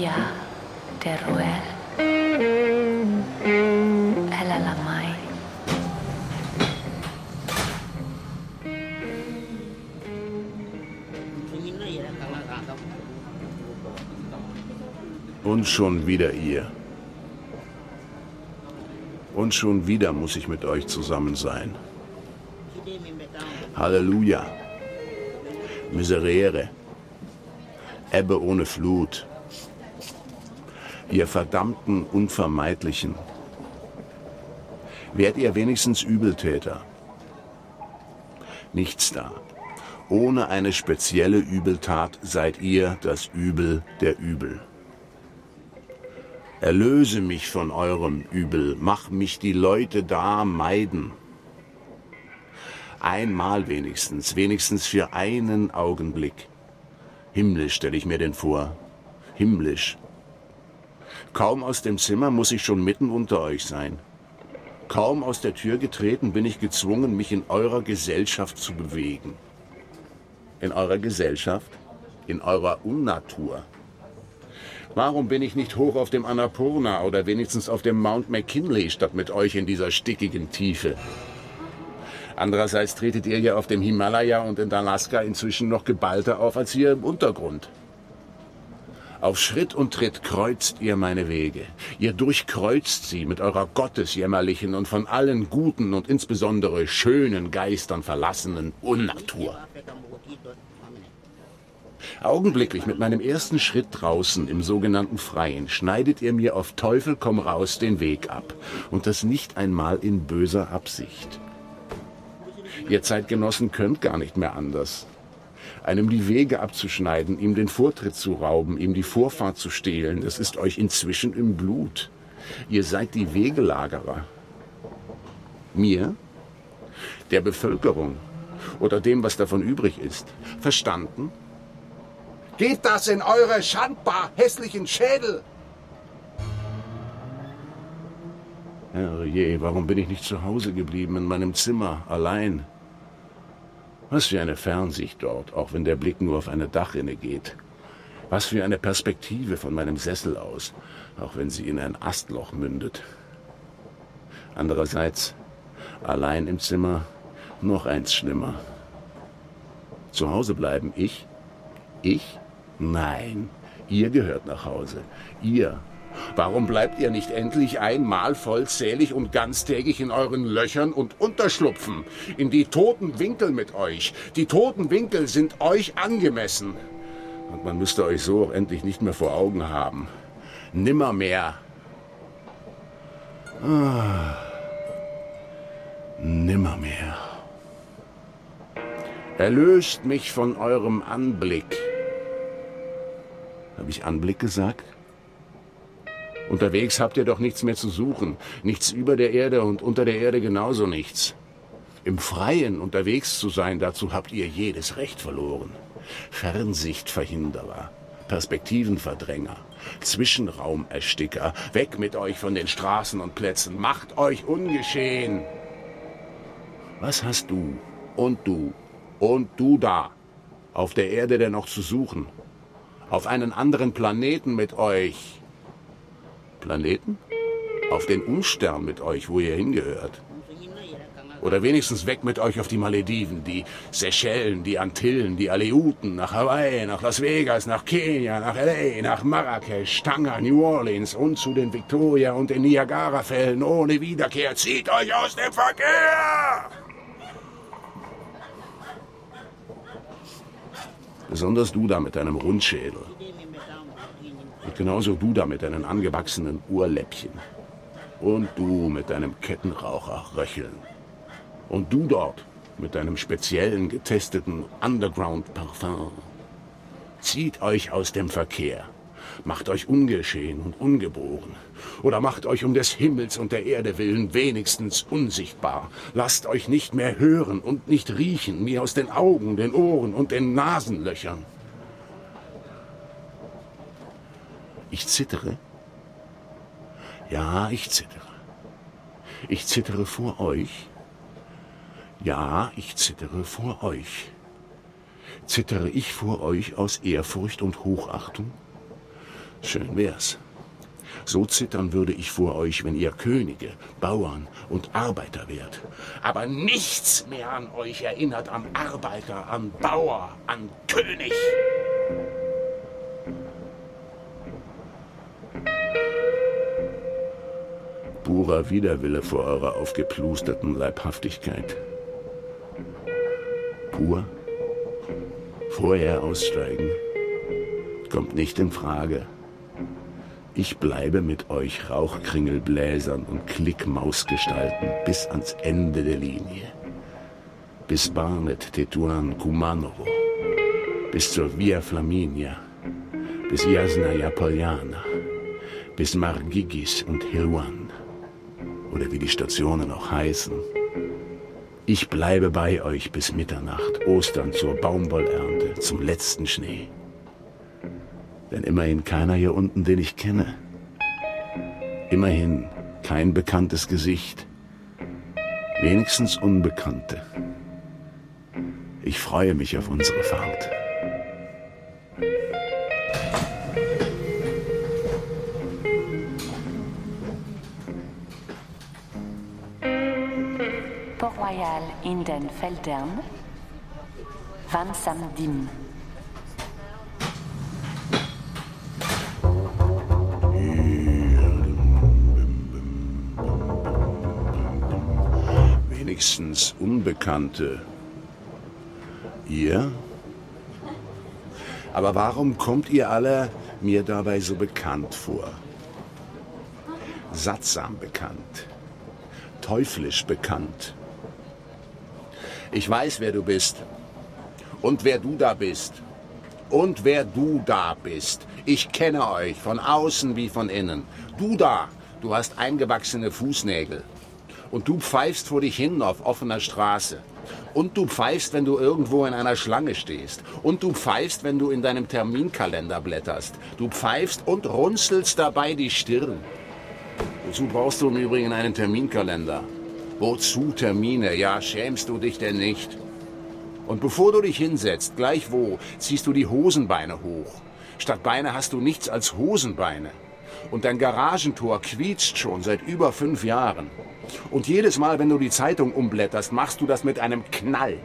via Teruel. Ella la mai. Und schon wieder ihr. Und schon wieder muss ich mit euch zusammen sein. Halleluja. Miserere. Ebbe ohne Flut. Ihr verdammten Unvermeidlichen. Wärt ihr wenigstens Übeltäter? Nichts da. Ohne eine spezielle Übeltat seid ihr das Übel der Übel. Erlöse mich von eurem Übel, mach mich die Leute da meiden. Einmal wenigstens, wenigstens für einen Augenblick. Himmlisch stelle ich mir den vor. Himmlisch. Kaum aus dem Zimmer muss ich schon mitten unter euch sein. Kaum aus der Tür getreten bin ich gezwungen, mich in eurer Gesellschaft zu bewegen. In eurer Gesellschaft? In eurer Unnatur. Warum bin ich nicht hoch auf dem Annapurna oder wenigstens auf dem Mount McKinley statt mit euch in dieser stickigen Tiefe? Andererseits tretet ihr ja auf dem Himalaya und in Alaska inzwischen noch geballter auf als hier im Untergrund. Auf Schritt und Tritt kreuzt ihr meine Wege. Ihr durchkreuzt sie mit eurer gottesjämmerlichen und von allen guten und insbesondere schönen Geistern verlassenen Unnatur. Augenblicklich mit meinem ersten Schritt draußen im sogenannten Freien schneidet ihr mir auf Teufel komm raus den Weg ab. Und das nicht einmal in böser Absicht. Ihr Zeitgenossen könnt gar nicht mehr anders. Einem die Wege abzuschneiden, ihm den Vortritt zu rauben, ihm die Vorfahrt zu stehlen, das ist euch inzwischen im Blut. Ihr seid die Wegelagerer. Mir? Der Bevölkerung? Oder dem, was davon übrig ist? Verstanden? Geht das in eure schandbar hässlichen Schädel? Herrje, warum bin ich nicht zu Hause geblieben, in meinem Zimmer, allein? Was für eine Fernsicht dort, auch wenn der Blick nur auf eine Dachrinne geht. Was für eine Perspektive von meinem Sessel aus, auch wenn sie in ein Astloch mündet. Andererseits, allein im Zimmer, noch eins schlimmer. Zu Hause bleiben, ich? Ich? Nein, ihr gehört nach Hause. Ihr. Warum bleibt ihr nicht endlich einmal vollzählig und ganztägig in euren Löchern und Unterschlupfen? In die toten Winkel mit euch. Die toten Winkel sind euch angemessen. Und man müsste euch so auch endlich nicht mehr vor Augen haben. Nimmermehr. Ah. Nimmermehr. Erlöst mich von eurem Anblick. Habe ich Anblick gesagt? Unterwegs habt ihr doch nichts mehr zu suchen. Nichts über der Erde und unter der Erde genauso nichts. Im Freien unterwegs zu sein, dazu habt ihr jedes Recht verloren. Fernsichtverhinderer, Perspektivenverdränger, Zwischenraumersticker, weg mit euch von den Straßen und Plätzen, macht euch ungeschehen. Was hast du und du und du da auf der Erde denn noch zu suchen? auf einen anderen Planeten mit euch. Planeten? Auf den Unstern mit euch, wo ihr hingehört. Oder wenigstens weg mit euch auf die Malediven, die Seychellen, die Antillen, die Aleuten, nach Hawaii, nach Las Vegas, nach Kenia, nach L.A., nach Marrakesch, Tanga, New Orleans und zu den Victoria und den Niagara-Fällen ohne Wiederkehr. Zieht euch aus dem Verkehr! Besonders du da mit deinem Rundschädel. Und genauso du da mit deinen angewachsenen Ohrläppchen. Und du mit deinem Kettenraucher-Röcheln. Und du dort mit deinem speziellen getesteten Underground-Parfum. Zieht euch aus dem Verkehr. Macht euch ungeschehen und ungeboren. Oder macht euch um des Himmels und der Erde willen wenigstens unsichtbar. Lasst euch nicht mehr hören und nicht riechen, mir aus den Augen, den Ohren und den Nasenlöchern. Ich zittere. Ja, ich zittere. Ich zittere vor euch. Ja, ich zittere vor euch. Zittere ich vor euch aus Ehrfurcht und Hochachtung? Schön wär's. So zittern würde ich vor euch, wenn ihr Könige, Bauern und Arbeiter wärt. Aber nichts mehr an euch erinnert an Arbeiter, an Bauer, an König. Purer Widerwille vor eurer aufgeplusterten Leibhaftigkeit. Pur? Vorher aussteigen? Kommt nicht in Frage. Ich bleibe mit euch Rauchkringelbläsern und Klickmausgestalten bis ans Ende der Linie. Bis Barnet, Tetuan, Kumanovo. Bis zur Via Flaminia. Bis Jasnaya Poljana. Bis Margigis und Hilwan. Oder wie die Stationen auch heißen. Ich bleibe bei euch bis Mitternacht, Ostern zur Baumwollernte, zum letzten Schnee. Denn immerhin keiner hier unten, den ich kenne. Immerhin kein bekanntes Gesicht. Wenigstens Unbekannte. Ich freue mich auf unsere Fahrt. In den Feldern, Van Samdim. Wenigstens Unbekannte. Ihr? Aber warum kommt ihr alle mir dabei so bekannt vor? Sattsam bekannt. Teuflisch bekannt. Ich weiß, wer du bist. Und wer du da bist. Und wer du da bist. Ich kenne euch, von außen wie von innen. Du da, du hast eingewachsene Fußnägel. Und du pfeifst vor dich hin auf offener Straße. Und du pfeifst, wenn du irgendwo in einer Schlange stehst. Und du pfeifst, wenn du in deinem Terminkalender blätterst. Du pfeifst und runzelst dabei die Stirn. Wozu brauchst du im Übrigen einen Terminkalender? Wozu Termine? Ja, schämst du dich denn nicht? Und bevor du dich hinsetzt, gleich wo, ziehst du die Hosenbeine hoch. Statt Beine hast du nichts als Hosenbeine. Und dein Garagentor quietscht schon seit über fünf Jahren. Und jedes Mal, wenn du die Zeitung umblätterst, machst du das mit einem Knall.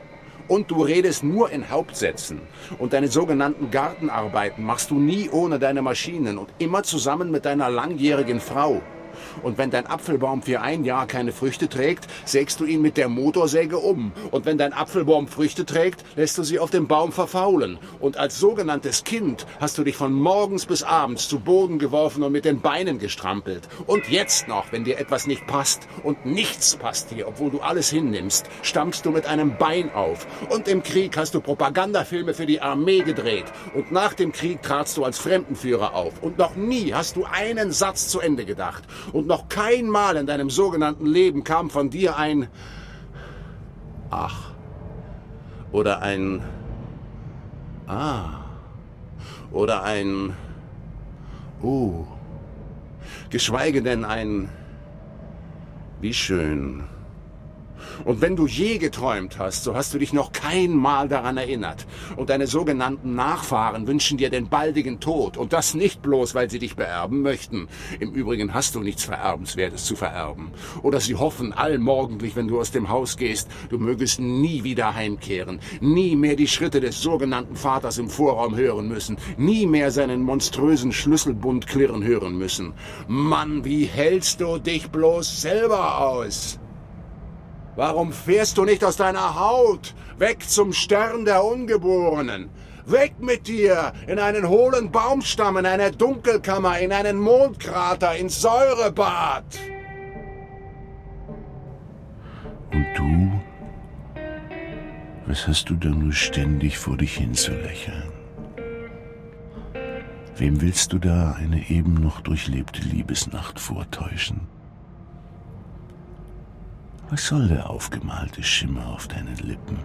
Und du redest nur in Hauptsätzen. Und deine sogenannten Gartenarbeiten machst du nie ohne deine Maschinen und immer zusammen mit deiner langjährigen Frau. Und wenn dein Apfelbaum für ein Jahr keine Früchte trägt, sägst du ihn mit der Motorsäge um. Und wenn dein Apfelbaum Früchte trägt, lässt du sie auf dem Baum verfaulen. Und als sogenanntes Kind hast du dich von morgens bis abends zu Boden geworfen und mit den Beinen gestrampelt. Und jetzt noch, wenn dir etwas nicht passt und nichts passt dir, obwohl du alles hinnimmst, stammst du mit einem Bein auf. Und im Krieg hast du Propagandafilme für die Armee gedreht. Und nach dem Krieg tratst du als Fremdenführer auf. Und noch nie hast du einen Satz zu Ende gedacht. Und noch kein Mal in deinem sogenannten Leben kam von dir ein Ach. Oder ein Ah. Oder ein Oh, geschweige denn ein Wie schön. Und wenn du je geträumt hast, so hast du dich noch kein Mal daran erinnert. Und deine sogenannten Nachfahren wünschen dir den baldigen Tod. Und das nicht bloß, weil sie dich beerben möchten. Im Übrigen hast du nichts Vererbenswertes zu vererben. Oder sie hoffen allmorgendlich, wenn du aus dem Haus gehst, du mögest nie wieder heimkehren. Nie mehr die Schritte des sogenannten Vaters im Vorraum hören müssen. Nie mehr seinen monströsen Schlüsselbund klirren hören müssen. Mann, wie hältst du dich bloß selber aus? Warum fährst du nicht aus deiner Haut? Weg zum Stern der Ungeborenen. Weg mit dir in einen hohlen Baumstamm, in eine Dunkelkammer, in einen Mondkrater, ins Säurebad. Und du? Was hast du da nur ständig vor dich hin zu lächeln? Wem willst du da eine eben noch durchlebte Liebesnacht vortäuschen? Was soll der aufgemalte Schimmer auf deinen Lippen?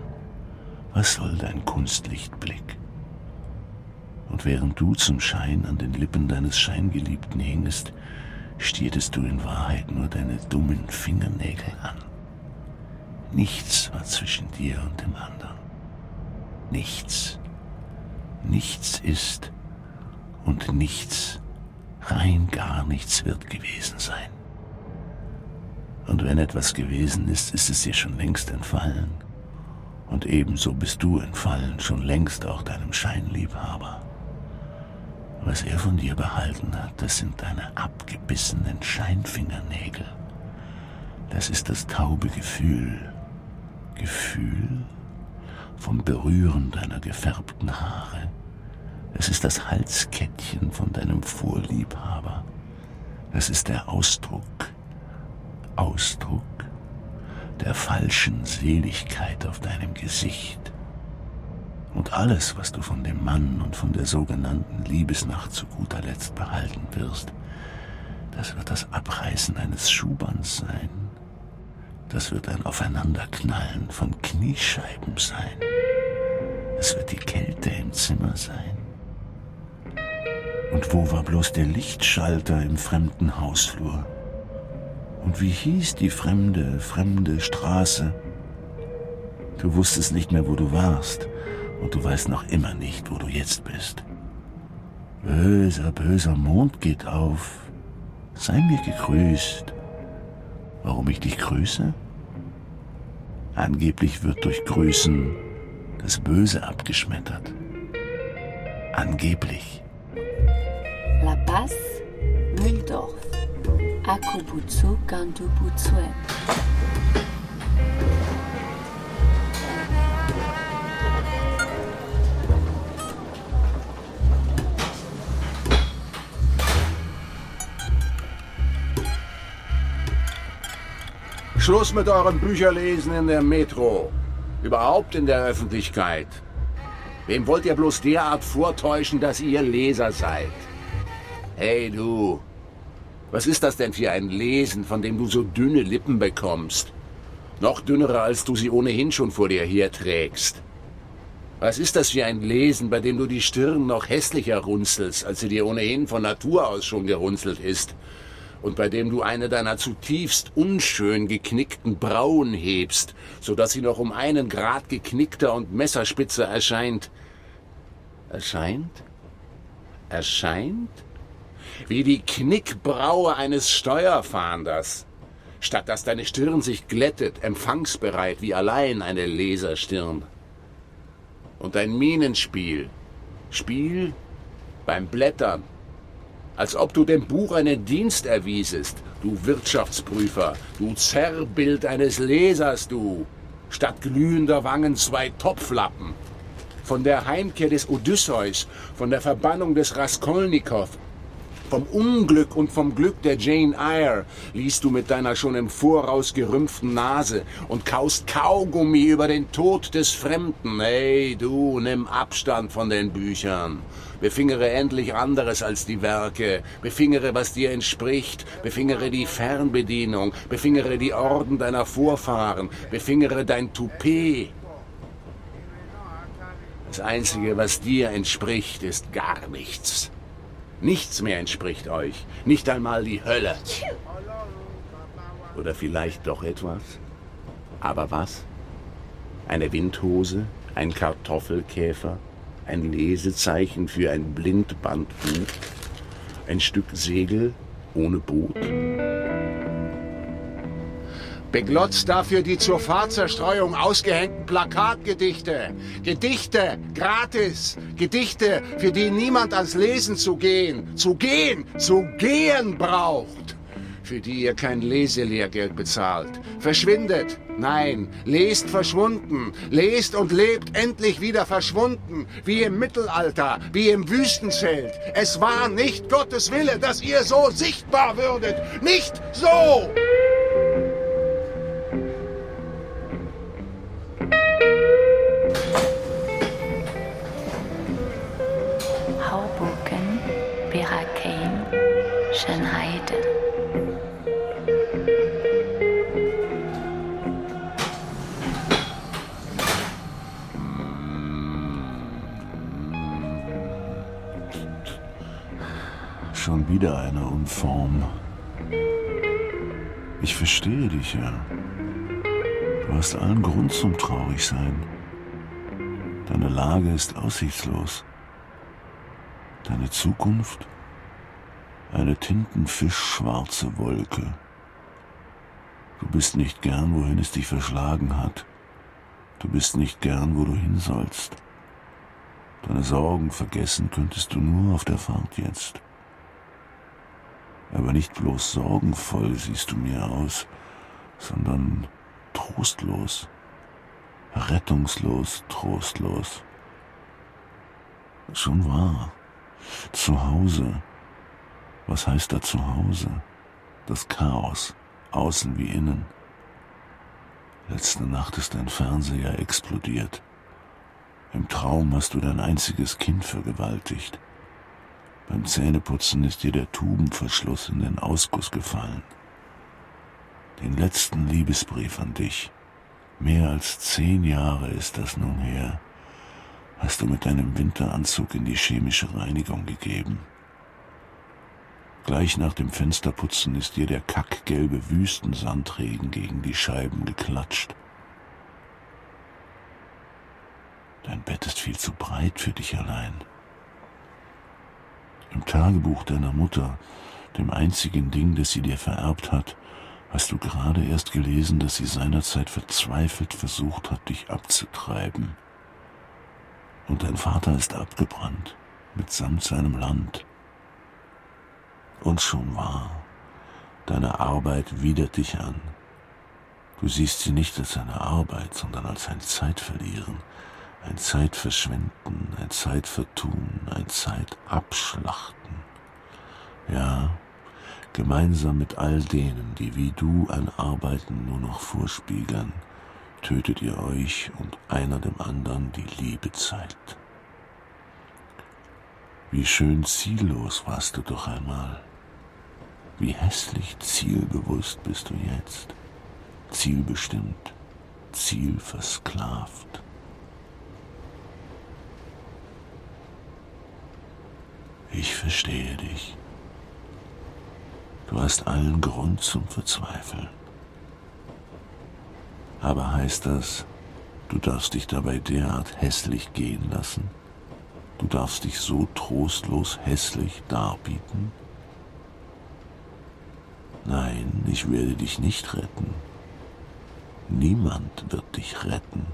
Was soll dein Kunstlichtblick? Und während du zum Schein an den Lippen deines Scheingeliebten hingest, stiertest du in Wahrheit nur deine dummen Fingernägel an. Nichts war zwischen dir und dem anderen. Nichts. Nichts ist und nichts Rein gar nichts wird gewesen sein. Und wenn etwas gewesen ist, ist es dir schon längst entfallen. Und ebenso bist du entfallen, schon längst auch deinem Scheinliebhaber. Was er von dir behalten hat, das sind deine abgebissenen Scheinfingernägel. Das ist das taube Gefühl. Gefühl vom Berühren deiner gefärbten Haare. Es ist das Halskettchen von deinem Vorliebhaber. Es ist der Ausdruck, Ausdruck der falschen Seligkeit auf deinem Gesicht. Und alles, was du von dem Mann und von der sogenannten Liebesnacht zu guter Letzt behalten wirst, das wird das Abreißen eines Schuhbands sein. Das wird ein Aufeinanderknallen von Kniescheiben sein. Es wird die Kälte im Zimmer sein. Und wo war bloß der Lichtschalter im fremden Hausflur? Und wie hieß die fremde, fremde Straße? Du wusstest nicht mehr, wo du warst, und du weißt noch immer nicht, wo du jetzt bist. Böser, böser Mond geht auf. Sei mir gegrüßt. Warum ich dich grüße? Angeblich wird durch Grüßen das Böse abgeschmettert. Angeblich. La Paz, Mühldorf. Akubutsu Gandubutsue. Schluss mit eurem Bücherlesen in der Metro. Überhaupt in der Öffentlichkeit. Wem wollt ihr bloß derart vortäuschen, dass ihr Leser seid? Hey du, was ist das denn für ein Lesen, von dem du so dünne Lippen bekommst? Noch dünnere, als du sie ohnehin schon vor dir herträgst. Was ist das für ein Lesen, bei dem du die Stirn noch hässlicher runzelst, als sie dir ohnehin von Natur aus schon gerunzelt ist? Und bei dem du eine deiner zutiefst unschön geknickten Brauen hebst, so dass sie noch um einen Grad geknickter und messerspitzer erscheint. Erscheint? Erscheint? Wie die Knickbraue eines Steuerfahnders. Statt dass deine Stirn sich glättet, empfangsbereit wie allein eine Leserstirn. Und dein Minenspiel, Spiel beim Blättern, als ob du dem Buch einen Dienst erwiesest, du Wirtschaftsprüfer, du Zerrbild eines Lesers, du, statt glühender Wangen zwei Topflappen. Von der Heimkehr des Odysseus, von der Verbannung des Raskolnikow, vom Unglück und vom Glück der Jane Eyre liest du mit deiner schon im Voraus gerümpften Nase und kaust Kaugummi über den Tod des Fremden. Hey, du, nimm Abstand von den Büchern. Befingere endlich anderes als die Werke. Befingere, was dir entspricht. Befingere die Fernbedienung. Befingere die Orden deiner Vorfahren. Befingere dein Toupet. Das Einzige, was dir entspricht, ist gar nichts. Nichts mehr entspricht euch, nicht einmal die Hölle. Oder vielleicht doch etwas? Aber was? Eine Windhose, ein Kartoffelkäfer, ein Lesezeichen für ein Blindbandbuch, ein Stück Segel ohne Boot? Beglotzt dafür die zur Fahrzerstreuung ausgehängten Plakatgedichte. Gedichte, gratis. Gedichte, für die niemand ans Lesen zu gehen, zu gehen, zu gehen braucht. Für die ihr kein Leselehrgeld bezahlt. Verschwindet. Nein, lest verschwunden. Lest und lebt endlich wieder verschwunden. Wie im Mittelalter, wie im Wüstenzelt. Es war nicht Gottes Wille, dass ihr so sichtbar würdet. Nicht so! Schon wieder eine Unform. Ich verstehe dich ja. Du hast allen Grund zum Traurigsein. Deine Lage ist aussichtslos. Deine Zukunft Eine tintenfischschwarze Wolke. Du bist nicht gern, wohin es dich verschlagen hat. Du bist nicht gern, wo du hin sollst. Deine Sorgen vergessen könntest du nur auf der Fahrt jetzt. Aber nicht bloß sorgenvoll siehst du mir aus, sondern trostlos, rettungslos, trostlos. Schon wahr. Zu Hause. Was heißt da zu Hause? Das Chaos, außen wie innen. Letzte Nacht ist dein Fernseher explodiert. Im Traum hast du dein einziges Kind vergewaltigt. Beim Zähneputzen ist dir der Tubenverschluss in den Ausguss gefallen. Den letzten Liebesbrief an dich, mehr als zehn Jahre ist das nun her, hast du mit deinem Winteranzug in die chemische Reinigung gegeben. Gleich nach dem Fensterputzen ist dir der kackgelbe Wüstensandregen gegen die Scheiben geklatscht. Dein Bett ist viel zu breit für dich allein. Im Tagebuch deiner Mutter, dem einzigen Ding, das sie dir vererbt hat, hast du gerade erst gelesen, dass sie seinerzeit verzweifelt versucht hat, dich abzutreiben. Und dein Vater ist abgebrannt, mitsamt seinem Land. Und schon wahr, deine Arbeit widert dich an. Du siehst sie nicht als eine Arbeit, sondern als ein Zeitverlieren, ein Zeitverschwenden, ein Zeitvertun, ein Zeitabschlachten. Ja, gemeinsam mit all denen, die wie du ein Arbeiten nur noch vorspiegeln, tötet ihr euch und einer dem anderen die Liebe zeigt. Wie schön ziellos warst du doch einmal. Wie hässlich zielbewusst bist du jetzt. Zielbestimmt, zielversklavt. Ich verstehe dich. Du hast allen Grund zum Verzweifeln. Aber heißt das, du darfst dich dabei derart hässlich gehen lassen? Du darfst dich so trostlos hässlich darbieten? Nein, ich werde dich nicht retten. Niemand wird dich retten.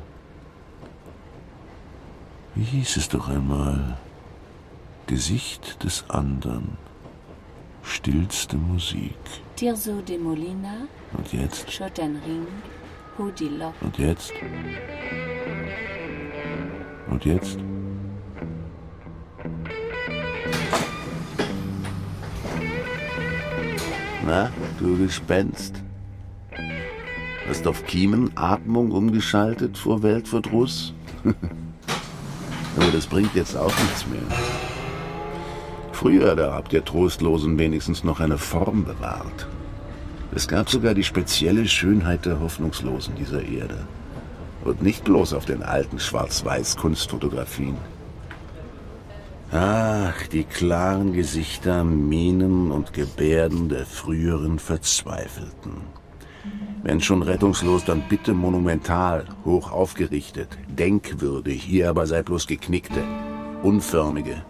Wie hieß es doch einmal? Gesicht des anderen, stillste Musik. Tirso de Molina. Und jetzt? Schottenring, Hudilok. Und jetzt? Und jetzt? Na, du Gespenst. Hast auf Kiemenatmung umgeschaltet vor Weltverdruss? Aber das bringt jetzt auch nichts mehr. Früher, da habt ihr Trostlosen wenigstens noch eine Form bewahrt. Es gab sogar die spezielle Schönheit der Hoffnungslosen dieser Erde. Und nicht bloß auf den alten Schwarz-Weiß-Kunstfotografien. Ach, die klaren Gesichter, Mienen und Gebärden der früheren Verzweifelten. Wenn schon rettungslos, dann bitte monumental, hoch aufgerichtet, denkwürdig, ihr aber seid bloß geknickte, unförmige,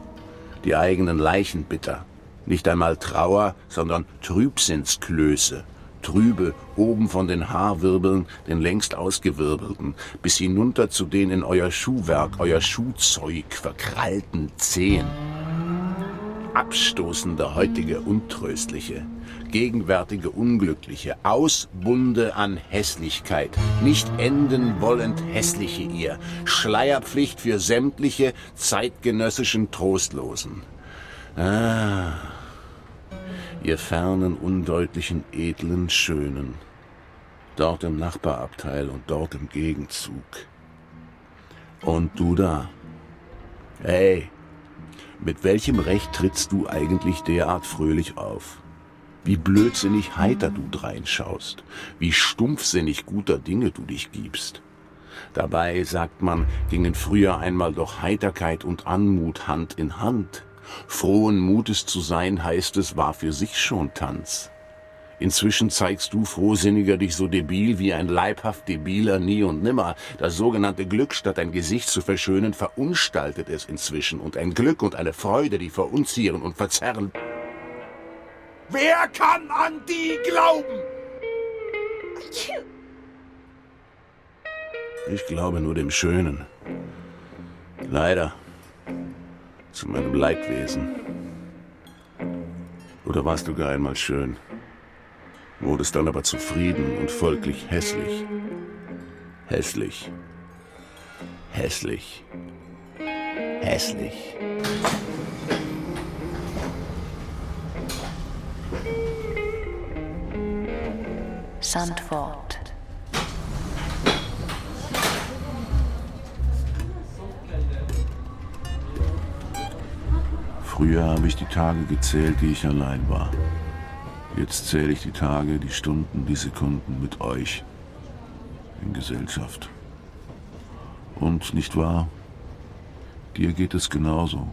die eigenen Leichen bitter. Nicht einmal Trauer, sondern Trübsinnsklöße. Trübe oben von den Haarwirbeln, den längst ausgewirbelten, bis hinunter zu den in euer Schuhwerk, euer Schuhzeug verkrallten Zehen. Abstoßende heutige Untröstliche, gegenwärtige Unglückliche, Ausbunde an Hässlichkeit, nicht enden wollend hässliche ihr, Schleierpflicht für sämtliche zeitgenössischen Trostlosen. Ah, ihr fernen, undeutlichen, edlen Schönen, dort im Nachbarabteil und dort im Gegenzug. Und du da, hey, mit welchem Recht trittst du eigentlich derart fröhlich auf? Wie blödsinnig heiter du dreinschaust, wie stumpfsinnig guter Dinge du dich gibst. Dabei, sagt man, gingen früher einmal doch Heiterkeit und Anmut Hand in Hand. Frohen Mutes zu sein, heißt es, war für sich schon Tanz. Inzwischen zeigst du frohsinniger dich so debil wie ein leibhaft debiler nie und nimmer. Das sogenannte Glück, statt ein Gesicht zu verschönen, verunstaltet es inzwischen und ein Glück und eine Freude, die verunzieren und verzerren. Wer kann an die glauben? Ich glaube nur dem Schönen. Leider. Zu meinem Leidwesen. Oder warst du gar einmal schön? Wurdest dann aber zufrieden und folglich hässlich. Hässlich. Hässlich. Hässlich. Sandford. Früher habe ich die Tage gezählt, die ich allein war. Jetzt zähle ich die Tage, die Stunden, die Sekunden mit euch in Gesellschaft. Und nicht wahr? Dir geht es genauso.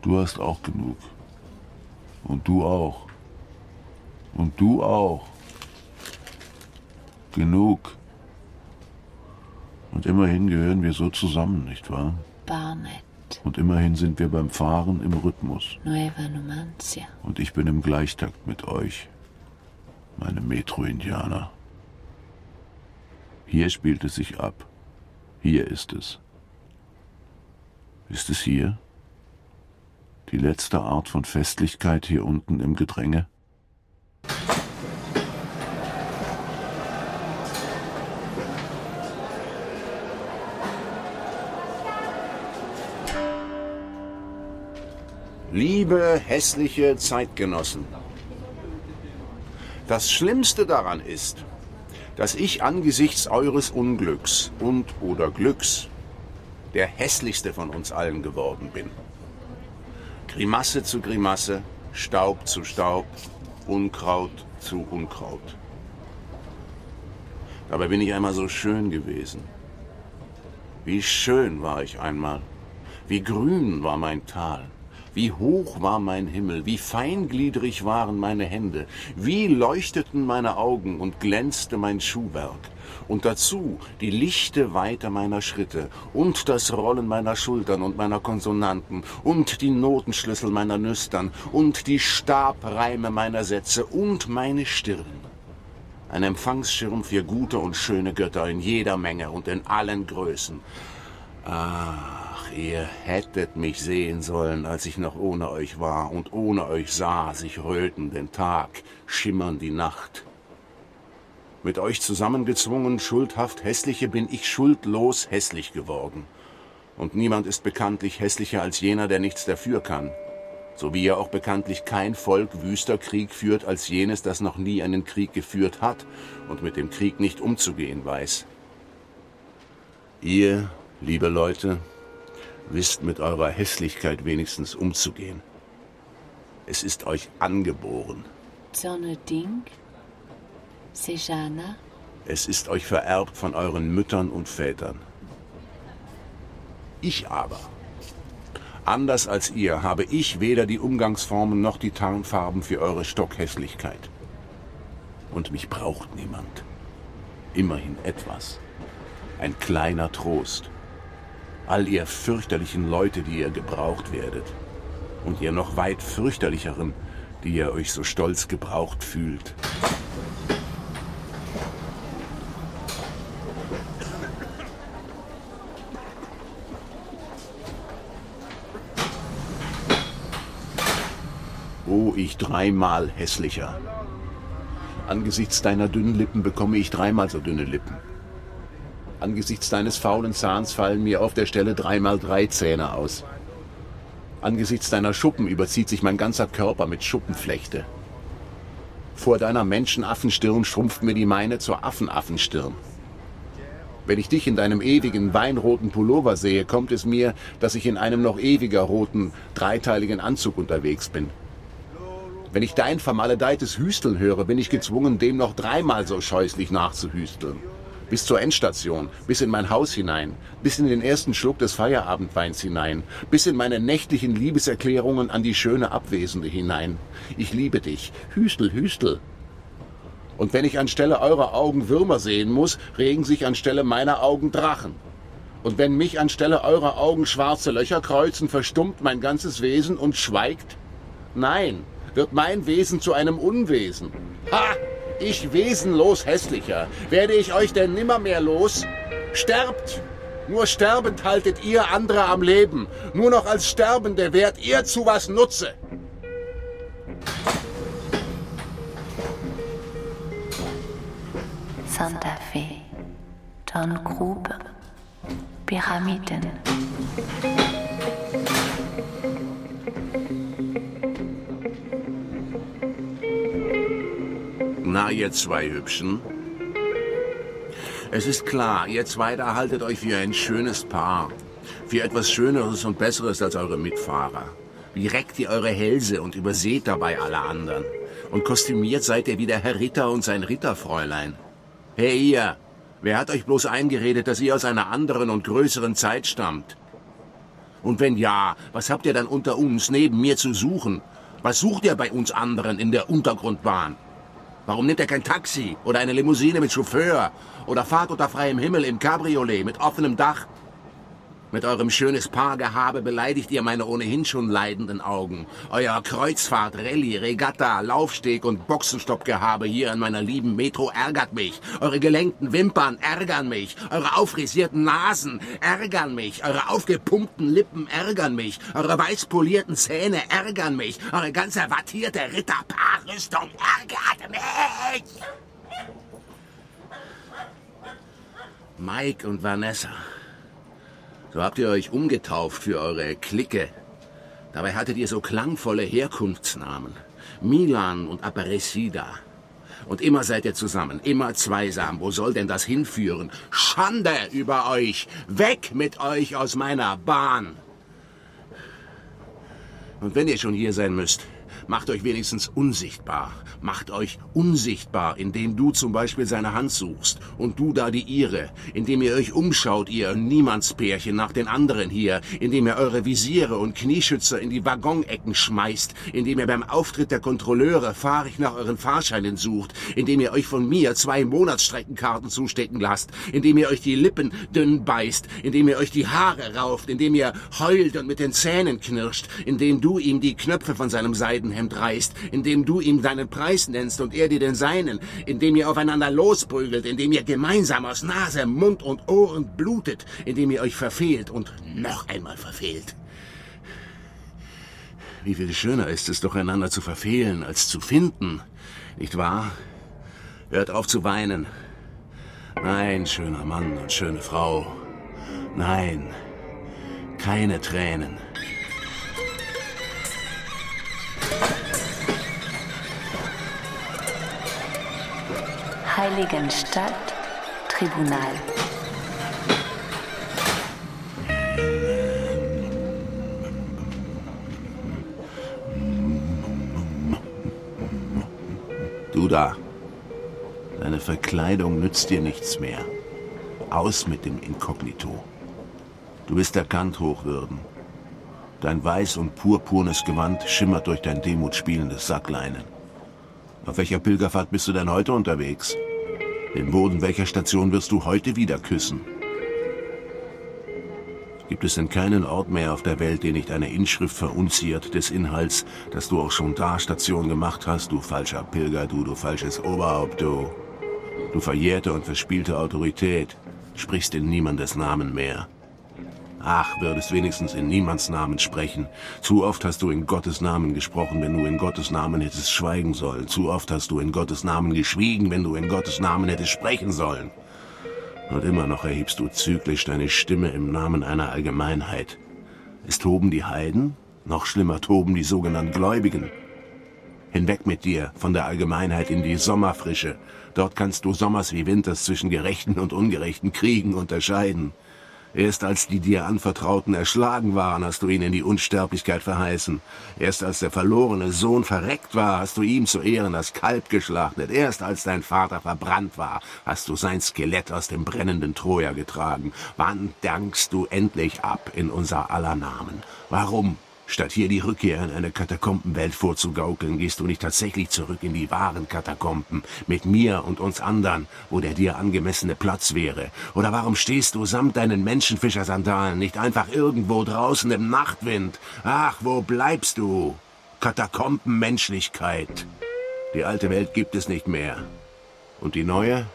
Du hast auch genug. Und du auch. Und du auch. Genug. Und immerhin gehören wir so zusammen, nicht wahr? Barnett. Und immerhin sind wir beim Fahren im Rhythmus. Nueva Numancia. Und ich bin im Gleichtakt mit euch, meine Metro-Indianer. Hier spielt es sich ab. Hier ist es. Ist es hier? Die letzte Art von Festlichkeit hier unten im Gedränge? Liebe hässliche Zeitgenossen, das Schlimmste daran ist, dass ich angesichts eures Unglücks und oder Glücks der hässlichste von uns allen geworden bin. Grimasse zu Grimasse, Staub zu Staub, Unkraut zu Unkraut. Dabei bin ich einmal so schön gewesen. Wie schön war ich einmal. Wie grün war mein Tal. Wie hoch war mein Himmel, wie feingliedrig waren meine Hände, wie leuchteten meine Augen und glänzte mein Schuhwerk. Und dazu die lichte Weite meiner Schritte und das Rollen meiner Schultern und meiner Konsonanten und die Notenschlüssel meiner Nüstern und die Stabreime meiner Sätze und meine Stirn. Ein Empfangsschirm für gute und schöne Götter in jeder Menge und in allen Größen. Ach, ihr hättet mich sehen sollen, als ich noch ohne euch war und ohne euch sah sich röten den Tag, schimmern die Nacht. Mit euch zusammengezwungen, schuldhaft hässliche, bin ich schuldlos hässlich geworden. Und niemand ist bekanntlich hässlicher als jener, der nichts dafür kann. So wie ja auch bekanntlich kein Volk wüster Krieg führt als jenes, das noch nie einen Krieg geführt hat und mit dem Krieg nicht umzugehen weiß. Ihr liebe Leute, wisst mit eurer Hässlichkeit wenigstens umzugehen. Es ist euch angeboren. Sonne Ding. Sejana. Es ist euch vererbt von euren Müttern und Vätern. Ich aber, anders als ihr, habe ich weder die Umgangsformen noch die Tarnfarben für eure Stockhässlichkeit. Und mich braucht niemand. Immerhin etwas. Ein kleiner Trost all ihr fürchterlichen Leute, die ihr gebraucht werdet, und ihr noch weit fürchterlicheren, die ihr euch so stolz gebraucht fühlt. Oh, ich dreimal hässlicher. Angesichts deiner dünnen Lippen bekomme ich dreimal so dünne Lippen. Angesichts deines faulen Zahns fallen mir auf der Stelle dreimal drei Zähne aus. Angesichts deiner Schuppen überzieht sich mein ganzer Körper mit Schuppenflechte. Vor deiner Menschenaffenstirn schrumpft mir die meine zur Affenaffenstirn. Wenn ich dich in deinem ewigen weinroten Pullover sehe, kommt es mir, dass ich in einem noch ewiger roten, dreiteiligen Anzug unterwegs bin. Wenn ich dein vermaledeites Hüsteln höre, bin ich gezwungen, dem noch dreimal so scheußlich nachzuhüsteln bis zur Endstation, bis in mein Haus hinein, bis in den ersten Schluck des Feierabendweins hinein, bis in meine nächtlichen Liebeserklärungen an die schöne Abwesende hinein. Ich liebe dich. Hüstel, Hüstel. Und wenn ich anstelle eurer Augen Würmer sehen muss, regen sich anstelle meiner Augen Drachen. Und wenn mich anstelle eurer Augen schwarze Löcher kreuzen, verstummt mein ganzes Wesen und schweigt? Nein, wird mein Wesen zu einem Unwesen. Ha! Ich wesenlos hässlicher. Werde ich euch denn nimmermehr los? Sterbt! Nur sterbend haltet ihr andere am Leben. Nur noch als Sterbende wärt ihr zu was Nutze. Santa Fe, Tongrube, Pyramiden. Na, ihr zwei Hübschen. Es ist klar, ihr zwei da haltet euch für ein schönes Paar. Für etwas Schöneres und Besseres als eure Mitfahrer. Wie reckt ihr eure Hälse und überseht dabei alle anderen. Und kostümiert seid ihr wie der Herr Ritter und sein Ritterfräulein. Hey ihr, wer hat euch bloß eingeredet, dass ihr aus einer anderen und größeren Zeit stammt? Und wenn ja, was habt ihr dann unter uns neben mir zu suchen? Was sucht ihr bei uns anderen in der Untergrundbahn? Warum nimmt er kein Taxi oder eine Limousine mit Chauffeur oder fahrt unter freiem Himmel im Cabriolet mit offenem Dach? Mit eurem schönes Paargehabe beleidigt ihr meine ohnehin schon leidenden Augen. Euer Kreuzfahrt, Rallye, Regatta, Laufsteg und Boxenstoppgehabe hier in meiner lieben Metro ärgert mich. Eure gelenkten Wimpern ärgern mich. Eure aufrisierten Nasen ärgern mich. Eure aufgepumpten Lippen ärgern mich. Eure weißpolierten Zähne ärgern mich. Eure ganze wattierte Ritterpaarrüstung ärgert mich. Mike und Vanessa. So habt ihr euch umgetauft für eure Clique. Dabei hattet ihr so klangvolle Herkunftsnamen. Milan und Aparecida. Und immer seid ihr zusammen, immer zweisam. Wo soll denn das hinführen? Schande über euch! Weg mit euch aus meiner Bahn! Und wenn ihr schon hier sein müsst, macht euch wenigstens unsichtbar. Macht euch unsichtbar, indem du zum Beispiel seine Hand suchst und du da die ihre, indem ihr euch umschaut, ihr Niemandspärchen nach den anderen hier, indem ihr eure Visiere und Knieschützer in die Waggonecken schmeißt, indem ihr beim Auftritt der Kontrolleure fahrig nach euren Fahrscheinen sucht, indem ihr euch von mir zwei Monatsstreckenkarten zustecken lasst, indem ihr euch die Lippen dünn beißt, indem ihr euch die Haare rauft, indem ihr heult und mit den Zähnen knirscht, indem du ihm die Knöpfe von seinem Seidenhemd reißt, indem du ihm deinen Preis nennst und er dir den seinen, indem ihr aufeinander losprügelt, indem ihr gemeinsam aus Nase, Mund und Ohren blutet, indem ihr euch verfehlt und noch einmal verfehlt. Wie viel schöner ist es doch, einander zu verfehlen, als zu finden, nicht wahr? Hört auf zu weinen. Nein, schöner Mann und schöne Frau. Nein, keine Tränen. Heiligenstadt, Tribunal. Du da. Deine Verkleidung nützt dir nichts mehr. Aus mit dem Inkognito. Du bist erkannt, Hochwürden. Dein weiß und purpurnes Gewand schimmert durch dein demutspielendes Sackleinen. Auf welcher Pilgerfahrt bist du denn heute unterwegs? Den Boden welcher Station wirst du heute wieder küssen? Gibt es denn keinen Ort mehr auf der Welt, den nicht eine Inschrift verunziert des Inhalts, dass du auch schon da Station gemacht hast, du falscher Pilger, du, du falsches Oberhaupt, du. Du verjährte und verspielte Autorität, sprichst in niemandes Namen mehr. Ach, würdest wenigstens in niemands Namen sprechen. Zu oft hast du in Gottes Namen gesprochen, wenn du in Gottes Namen hättest schweigen sollen. Zu oft hast du in Gottes Namen geschwiegen, wenn du in Gottes Namen hättest sprechen sollen. Und immer noch erhebst du züglich deine Stimme im Namen einer Allgemeinheit. Es toben die Heiden, noch schlimmer toben die sogenannten Gläubigen. Hinweg mit dir von der Allgemeinheit in die Sommerfrische. Dort kannst du Sommers wie Winters zwischen gerechten und ungerechten Kriegen unterscheiden. Erst als die dir Anvertrauten erschlagen waren, hast du ihnen die Unsterblichkeit verheißen. Erst als der verlorene Sohn verreckt war, hast du ihm zu Ehren das Kalb geschlachtet. Erst als dein Vater verbrannt war, hast du sein Skelett aus dem brennenden Troja getragen. Wann dankst du endlich ab in unser aller Namen? Warum? Statt hier die Rückkehr in eine Katakombenwelt vorzugaukeln, gehst du nicht tatsächlich zurück in die wahren Katakomben, mit mir und uns anderen, wo der dir angemessene Platz wäre? Oder warum stehst du samt deinen Menschenfischersandalen nicht einfach irgendwo draußen im Nachtwind? Ach, wo bleibst du? Katakombenmenschlichkeit. Die alte Welt gibt es nicht mehr. Und die neue?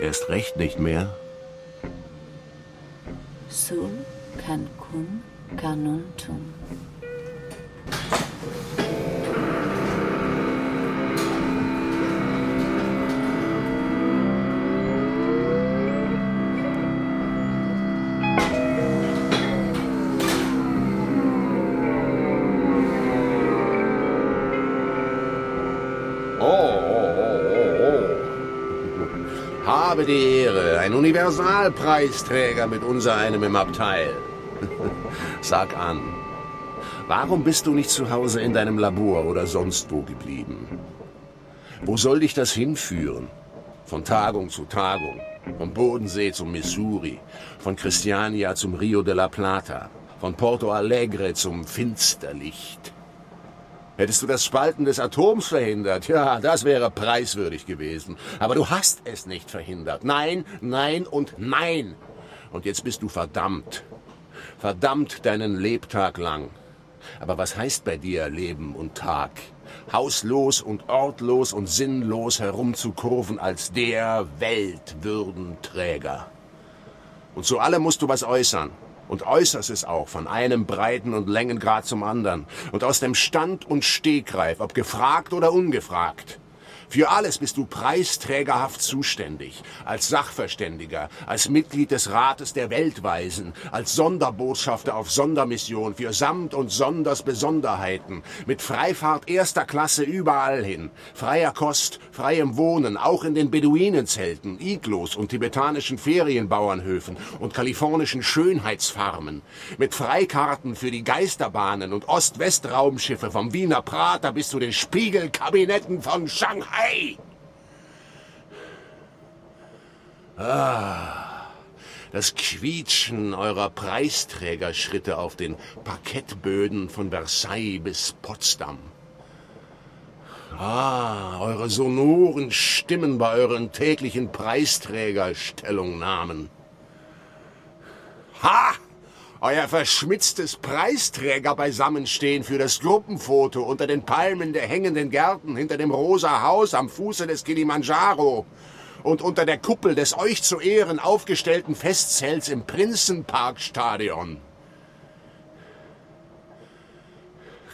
Erst recht nicht mehr. Sul Cancun Canuntum. habe die Ehre, ein Universalpreisträger mit unser einem im Abteil. Sag an, warum bist du nicht zu Hause in deinem Labor oder sonst wo geblieben? Wo soll dich das hinführen? Von Tagung zu Tagung, vom Bodensee zum Missouri, von Christiania zum Rio de la Plata, von Porto Alegre zum Finsterlicht. Hättest du das Spalten des Atoms verhindert, ja, das wäre preiswürdig gewesen. Aber du hast es nicht verhindert. Nein, nein und nein. Und jetzt bist du verdammt. Verdammt deinen Lebtag lang. Aber was heißt bei dir Leben und Tag? Hauslos und ortlos und sinnlos herumzukurven als der Weltwürdenträger. Und zu allem musst du was äußern und äußerst es auch von einem Breiten- und Längengrad zum anderen und aus dem Stand und Stegreif, ob gefragt oder ungefragt. Für alles bist du preisträgerhaft zuständig, als Sachverständiger, als Mitglied des Rates der Weltweisen, als Sonderbotschafter auf Sondermission für Samt und Sonders Besonderheiten, mit Freifahrt erster Klasse überall hin, freier Kost, freiem Wohnen, auch in den Beduinenzelten, Iglos und tibetanischen Ferienbauernhöfen und kalifornischen Schönheitsfarmen, mit Freikarten für die Geisterbahnen und Ost-West-Raumschiffe vom Wiener Prater bis zu den Spiegelkabinetten von Shanghai. Ei! Ah, das Quietschen eurer Preisträgerschritte auf den Parkettböden von Versailles bis Potsdam. Ah, eure sonoren Stimmen bei euren täglichen Preisträgerstellungnahmen. Ha! Euer verschmitztes Preisträger beisammenstehen für das Gruppenfoto unter den Palmen der hängenden Gärten hinter dem rosa Haus am Fuße des Kilimanjaro und unter der Kuppel des euch zu Ehren aufgestellten Festzelts im Prinzenparkstadion.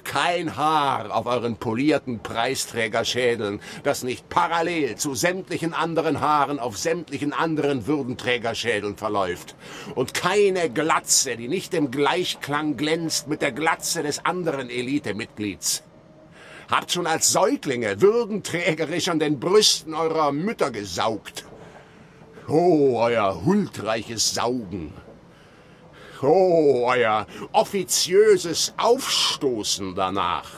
Kein Haar auf euren polierten Preisträgerschädeln, das nicht parallel zu sämtlichen anderen Haaren auf sämtlichen anderen Würdenträgerschädeln verläuft. Und keine Glatze, die nicht im Gleichklang glänzt mit der Glatze des anderen Elitemitglieds. Habt schon als Säuglinge würdenträgerisch an den Brüsten eurer Mütter gesaugt. Oh, euer huldreiches Saugen Oh, euer offiziöses Aufstoßen danach.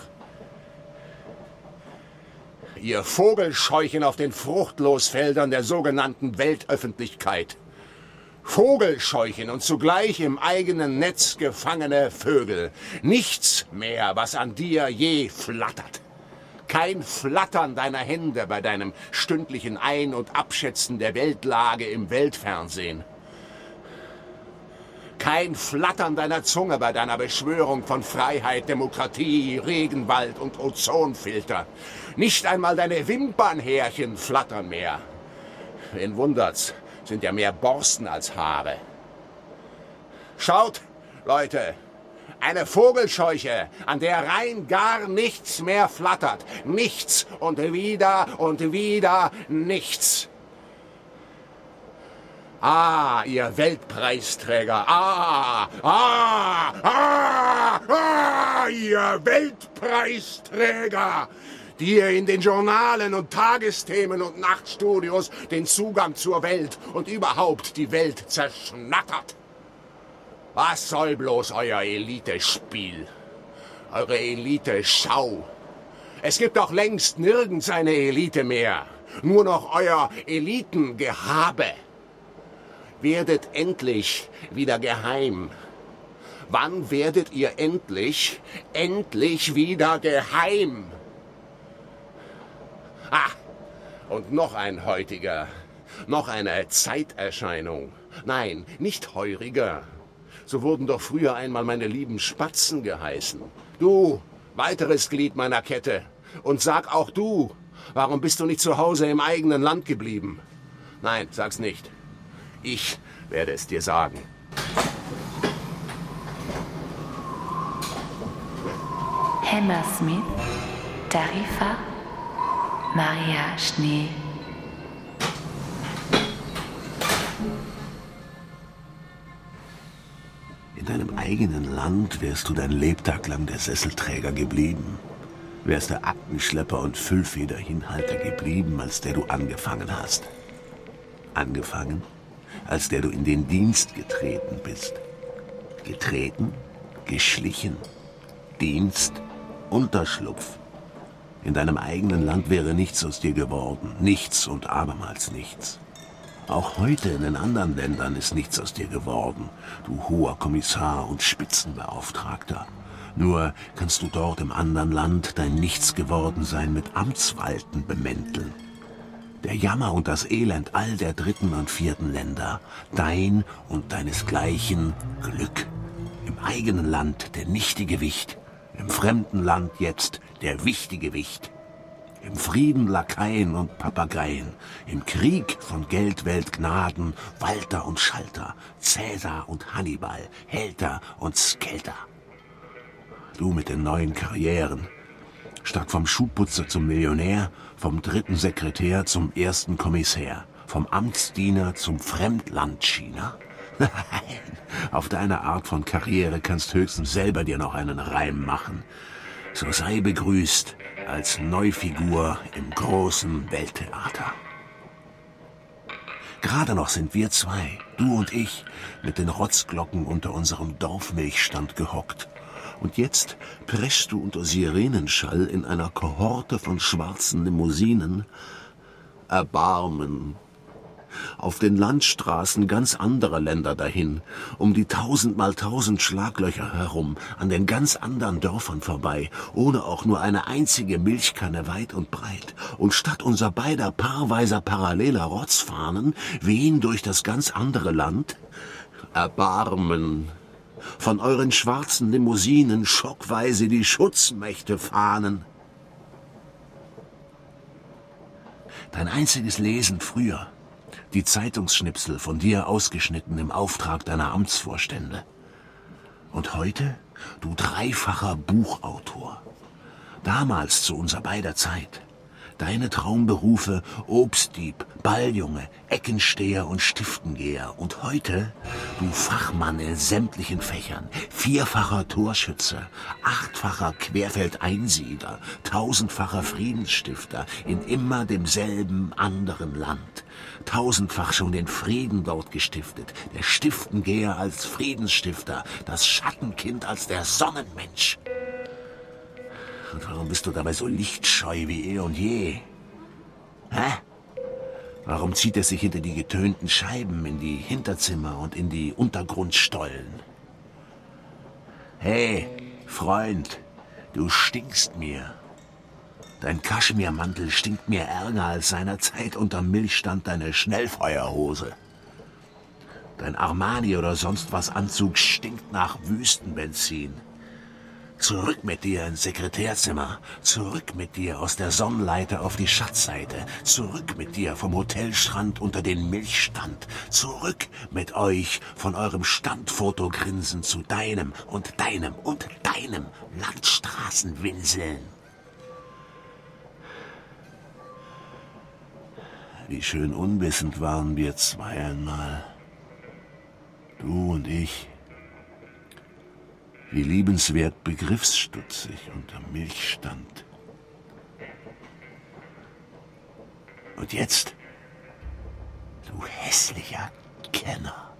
Ihr Vogelscheuchen auf den Fruchtlosfeldern der sogenannten Weltöffentlichkeit. Vogelscheuchen und zugleich im eigenen Netz gefangene Vögel. Nichts mehr, was an dir je flattert. Kein Flattern deiner Hände bei deinem stündlichen Ein- und Abschätzen der Weltlage im Weltfernsehen kein Flattern deiner Zunge bei deiner Beschwörung von Freiheit, Demokratie, Regenwald und Ozonfilter. Nicht einmal deine Wimpernhärchen flattern mehr. Wen wundert's, sind ja mehr Borsten als Haare. Schaut, Leute, eine Vogelscheuche, an der rein gar nichts mehr flattert. Nichts und wieder und wieder nichts. Ah, ihr Weltpreisträger. Ah, ah, ah, ah, ihr Weltpreisträger, die ihr in den Journalen und Tagesthemen und Nachtstudios den Zugang zur Welt und überhaupt die Welt zerschnattert. Was soll bloß euer Elitespiel? Eure Elite-Schau? Es gibt doch längst nirgends eine Elite mehr. Nur noch euer Elitengehabe werdet endlich wieder geheim? Wann werdet ihr endlich, endlich wieder geheim? Ah, und noch ein heutiger, noch eine Zeiterscheinung. Nein, nicht heuriger. So wurden doch früher einmal meine lieben Spatzen geheißen. Du, Weiteres Glied meiner Kette. Und sag auch du, warum bist du nicht zu Hause im eigenen Land geblieben? Nein, sag's nicht. Ich werde es dir sagen. Hammersmith, Tarifa, Maria Schnee. In deinem eigenen Land wärst du dein Lebtag lang der Sesselträger geblieben. Wärst der Aktenschlepper und Füllfederhinhalter geblieben, als der du angefangen hast. Angefangen, als der du in den Dienst getreten bist. Getreten, geschlichen, Dienst, Unterschlupf. In deinem eigenen Land wäre nichts aus dir geworden, nichts und abermals nichts. Auch heute in den anderen Ländern ist nichts aus dir geworden, du hoher Kommissar und Spitzenbeauftragter. Nur kannst du dort im anderen Land dein Nichtsgewordensein mit Amtswalten bemänteln. Der Jammer und das Elend all der dritten und vierten Länder, dein und deinesgleichen Glück. Im eigenen Land der nichtige Wicht, im fremden Land jetzt der wichtige Wicht. Im Frieden Lakaien und Papageien, im Krieg von Geldwelt Gnaden, Walter und Schalter, Cäsar und Hannibal, Helter und Skelter. Du mit den neuen Karrieren, statt vom Schuhputzer zum Millionär, vom dritten Sekretär zum ersten Kommissär, vom Amtsdiener zum Fremdlandschiener? Nein, auf deine Art von Karriere kannst höchstens selber dir noch einen Reim machen. So sei begrüßt als Neufigur im großen Welttheater. Gerade noch sind wir zwei, du und ich, mit den Rotzglocken unter unserem Dorfmilchstand gehockt. Und jetzt preschst du unter Sirenenschall in einer Kohorte von schwarzen Limousinen. Erbarmen, auf den Landstraßen ganz anderer Länder dahin, um die tausend mal tausend Schlaglöcher herum, an den ganz anderen Dörfern vorbei, ohne auch nur eine einzige Milchkanne weit und breit. Und statt unser beider paarweiser paralleler Rotzfahnen wehen durch das ganz andere Land Erbarmen. Von euren schwarzen Limousinen schockweise die Schutzmächte fahnen. Dein einziges Lesen früher die Zeitungsschnipsel von dir ausgeschnitten im Auftrag deiner Amtsvorstände. Und heute du dreifacher Buchautor. Damals zu unser beider Zeit. Deine Traumberufe Obstdieb, Balljunge, Eckensteher und Stiftengeher. Und heute du Fachmann in sämtlichen Fächern, vierfacher Torschütze, achtfacher Querfeldeinsiedler, tausendfacher Friedensstifter in immer demselben anderen Land tausendfach schon den Frieden dort gestiftet, der Stiftengeher als Friedensstifter, das Schattenkind als der Sonnenmensch. Und warum bist du dabei so lichtscheu wie eh und je? Hä? Warum zieht er sich hinter die getönten Scheiben in die Hinterzimmer und in die Untergrundstollen? Hey, Freund, du stinkst mir. Dein Kaschmirmantel stinkt mir ärger als seinerzeit unterm Milchstand deine Schnellfeuerhose. Dein Armani oder sonst was Anzug stinkt nach Wüstenbenzin. Zurück mit dir ins Sekretärzimmer, zurück mit dir aus der Sonnenleiter auf die Schatzseite, zurück mit dir vom Hotelstrand unter den Milchstand, zurück mit euch von eurem Standfotogrinsen zu deinem und deinem und deinem Landstraßenwinseln. Wie schön unwissend waren wir zwei einmal. Du und ich wie liebenswert begriffsstutzig unter Milch stand. Und jetzt, du hässlicher Kenner.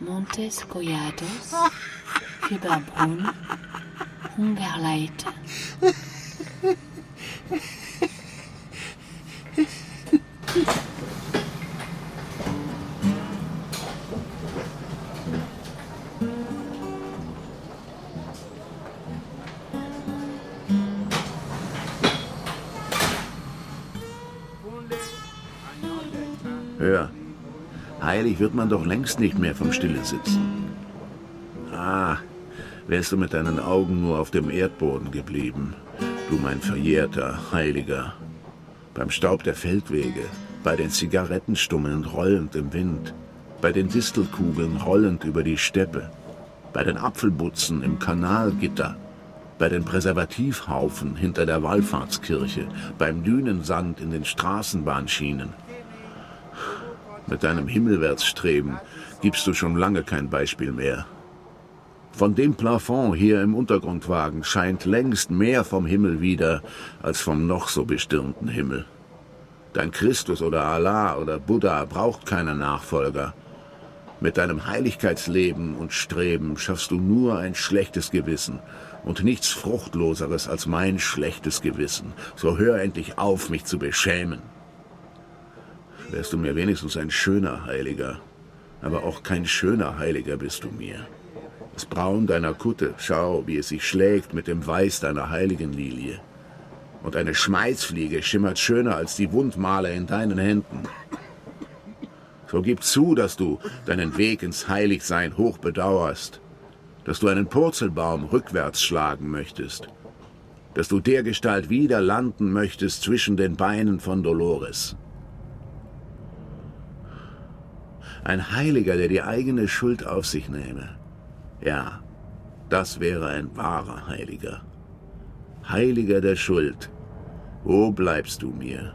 Montes Collados, Fieberbrunn, Hungerleiter. Hör, heilig wird man doch längst nicht mehr vom Stille sitzen. Ah, wärst du mit deinen Augen nur auf dem Erdboden geblieben, du mein verjährter Heiliger. Beim Staub der Feldwege, bei den Zigarettenstummeln rollend im Wind, bei den Distelkugeln rollend über die Steppe, bei den Apfelbutzen im Kanalgitter, bei den Präservativhaufen hinter der Wallfahrtskirche, beim Dünensand in den Straßenbahnschienen. Mit deinem Himmelwärtsstreben gibst du schon lange kein Beispiel mehr. Von dem Plafond hier im Untergrundwagen scheint längst mehr vom Himmel wieder als vom noch so bestirnten Himmel. Dein Christus oder Allah oder Buddha braucht keine Nachfolger. Mit deinem Heiligkeitsleben und Streben schaffst du nur ein schlechtes Gewissen und nichts Fruchtloseres als mein schlechtes Gewissen. So hör endlich auf, mich zu beschämen. Wärst du mir wenigstens ein schöner Heiliger, aber auch kein schöner Heiliger bist du mir. Das Braun deiner Kutte, schau, wie es sich schlägt mit dem Weiß deiner heiligen Lilie. Und eine Schmeißfliege schimmert schöner als die Wundmale in deinen Händen. So gib zu, dass du deinen Weg ins Heiligsein hoch bedauerst dass du einen Purzelbaum rückwärts schlagen möchtest, dass du dergestalt wieder landen möchtest zwischen den Beinen von Dolores. Ein Heiliger, der die eigene Schuld auf sich nehme. Ja, das wäre ein wahrer Heiliger. Heiliger der Schuld, wo bleibst du mir?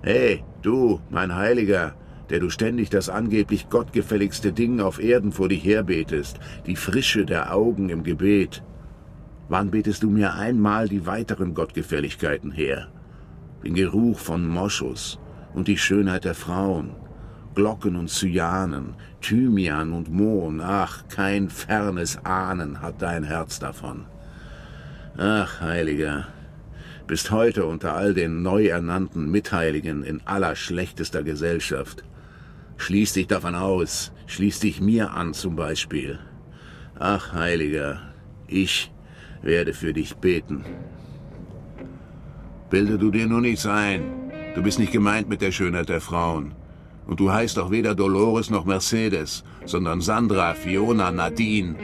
Hey, du, mein Heiliger, der du ständig das angeblich gottgefälligste Ding auf Erden vor dich herbetest, die Frische der Augen im Gebet. Wann betest du mir einmal die weiteren Gottgefälligkeiten her? Den Geruch von Moschus und die Schönheit der Frauen, Glocken und Cyanen, Thymian und Mohn, ach, kein fernes Ahnen hat dein Herz davon. Ach, Heiliger, bist heute unter all den neu ernannten Mitheiligen in allerschlechtester Gesellschaft. Schließ dich davon aus, schließ dich mir an zum Beispiel. Ach, Heiliger, ich werde für dich beten. Bilde du dir nur nichts ein. Du bist nicht gemeint mit der Schönheit der Frauen. Und du heißt auch weder Dolores noch Mercedes, sondern Sandra, Fiona, Nadine.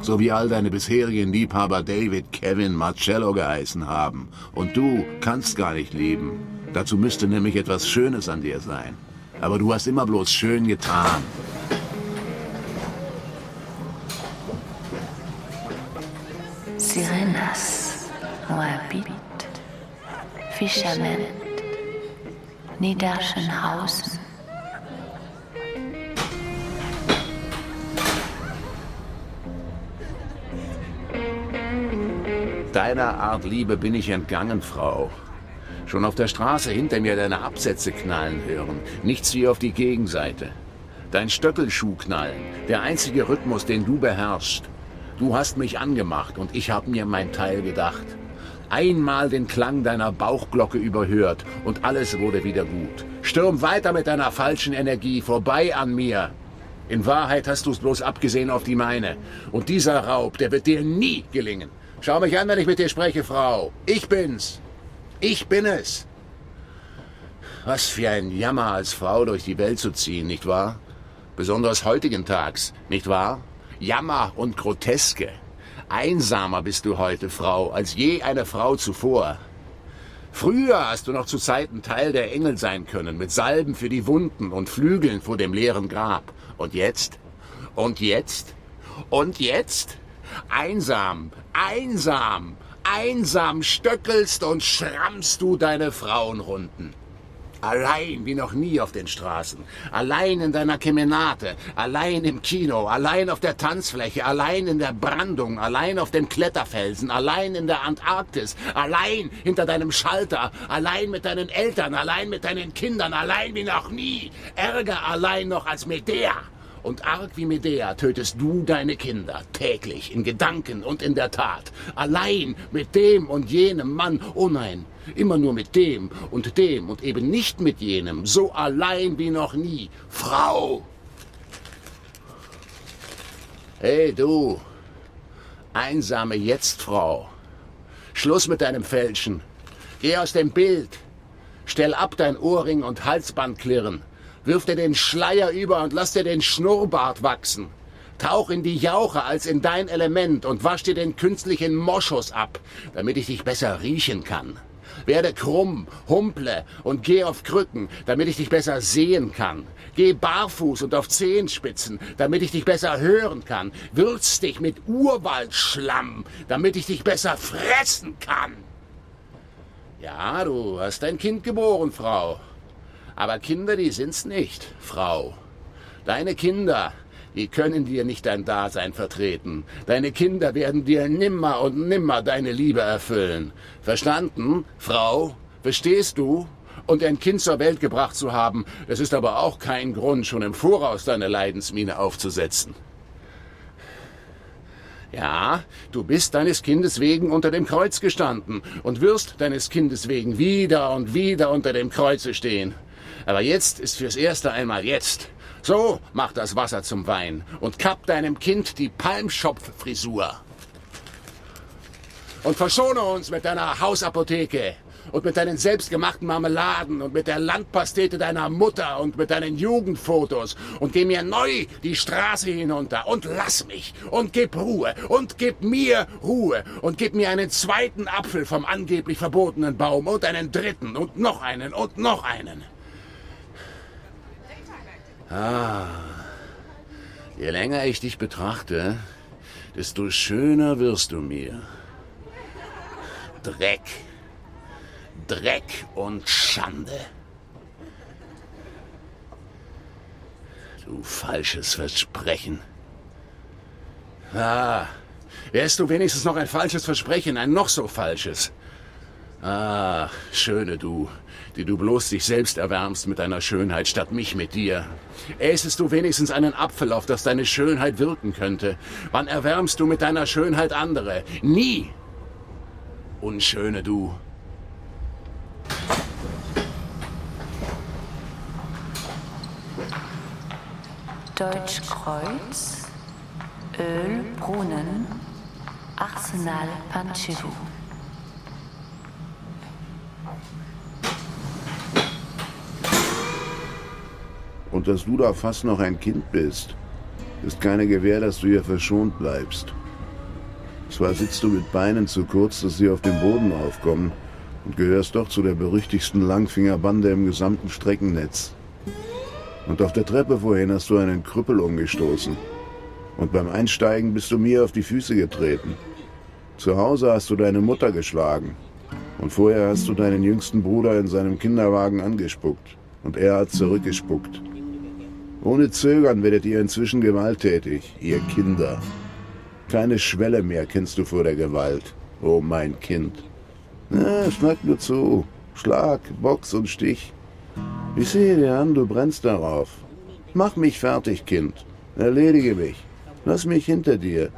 So wie all deine bisherigen Liebhaber David, Kevin, Marcello geheißen haben. Und du kannst gar nicht lieben. Dazu müsste nämlich etwas Schönes an dir sein aber du hast immer bloß schön getan. Sirenas, Moabit, Fischermen, Niederschenhausen. Deiner Art Liebe bin ich entgangen, Frau. Schon auf der Straße hinter mir deine Absätze knallen hören. Nichts wie auf die Gegenseite. Dein Stöckelschuh knallen. Der einzige Rhythmus, den du beherrschst. Du hast mich angemacht und ich hab mir mein Teil gedacht. Einmal den Klang deiner Bauchglocke überhört und alles wurde wieder gut. Stürm weiter mit deiner falschen Energie, vorbei an mir. In Wahrheit hast du's bloß abgesehen auf die meine. Und dieser Raub, der wird dir nie gelingen. Schau mich an, wenn ich mit dir spreche, Frau. Ich bin's. Ich bin es. Was für ein Jammer als Frau durch die Welt zu ziehen, nicht wahr? Besonders heutigen Tags, nicht wahr? Jammer und Groteske. Einsamer bist du heute, Frau, als je eine Frau zuvor. Früher hast du noch zu Zeiten Teil der Engel sein können, mit Salben für die Wunden und Flügeln vor dem leeren Grab. Und jetzt? Und jetzt? Und jetzt? Einsam, einsam, Einsam stöckelst und schrammst du deine Frauenrunden. Allein wie noch nie auf den Straßen, allein in deiner Kemenate, allein im Kino, allein auf der Tanzfläche, allein in der Brandung, allein auf dem Kletterfelsen, allein in der Antarktis, allein hinter deinem Schalter, allein mit deinen Eltern, allein mit deinen Kindern, allein wie noch nie, ärger allein noch als Medea. Und arg wie Medea tötest du deine Kinder täglich in Gedanken und in der Tat. Allein mit dem und jenem Mann. Oh nein, immer nur mit dem und dem und eben nicht mit jenem. So allein wie noch nie. Frau! Hey du, einsame Jetztfrau. Schluss mit deinem Fälschen. Geh aus dem Bild. Stell ab dein Ohrring und Halsbandklirren. Wirf dir den Schleier über und lass dir den Schnurrbart wachsen. Tauch in die Jauche als in dein Element und wasch dir den künstlichen Moschus ab, damit ich dich besser riechen kann. Werde krumm, humple und geh auf Krücken, damit ich dich besser sehen kann. Geh barfuß und auf Zehenspitzen, damit ich dich besser hören kann. Würz dich mit Urwaldschlamm, damit ich dich besser fressen kann. Ja, du hast ein Kind geboren, Frau. Aber Kinder, die sind's nicht, Frau. Deine Kinder, die können dir nicht dein Dasein vertreten. Deine Kinder werden dir nimmer und nimmer deine Liebe erfüllen. Verstanden, Frau? Verstehst du? Und ein Kind zur Welt gebracht zu haben, das ist aber auch kein Grund, schon im Voraus deine Leidensmine aufzusetzen. Ja, du bist deines Kindes wegen unter dem Kreuz gestanden und wirst deines Kindes wegen wieder und wieder unter dem Kreuze stehen. Aber jetzt ist fürs erste einmal jetzt. So, mach das Wasser zum Wein und kapp deinem Kind die Palmschopffrisur. Und verschone uns mit deiner Hausapotheke und mit deinen selbstgemachten Marmeladen und mit der Landpastete deiner Mutter und mit deinen Jugendfotos und geh mir neu die Straße hinunter und lass mich und gib Ruhe und gib mir Ruhe und gib mir einen zweiten Apfel vom angeblich verbotenen Baum und einen dritten und noch einen und noch einen. Ah, je länger ich dich betrachte, desto schöner wirst du mir. Dreck. Dreck und Schande. Du falsches Versprechen. Ah, wärst du wenigstens noch ein falsches Versprechen, ein noch so falsches. Ah, schöne du, die du bloß dich selbst erwärmst mit deiner Schönheit statt mich mit dir. Äßest du wenigstens einen Apfel, auf das deine Schönheit wirken könnte? Wann erwärmst du mit deiner Schönheit andere? Nie! Unschöne du. Deutschkreuz, Öl, Brunnen, Arsenal Panchevu. Und dass du da fast noch ein Kind bist, ist keine Gewähr, dass du hier verschont bleibst. Zwar sitzt du mit Beinen zu kurz, dass sie auf dem Boden aufkommen, und gehörst doch zu der berüchtigsten Langfingerbande im gesamten Streckennetz. Und auf der Treppe vorhin hast du einen Krüppel umgestoßen. Und beim Einsteigen bist du mir auf die Füße getreten. Zu Hause hast du deine Mutter geschlagen. Und vorher hast du deinen jüngsten Bruder in seinem Kinderwagen angespuckt. Und er hat zurückgespuckt. Ohne Zögern werdet ihr inzwischen gewalttätig, ihr Kinder. Keine Schwelle mehr kennst du vor der Gewalt, oh mein Kind. Na, schnack nur zu. Schlag, Box und Stich. Ich sehe dir an, du brennst darauf. Mach mich fertig, Kind. Erledige mich. Lass mich hinter dir.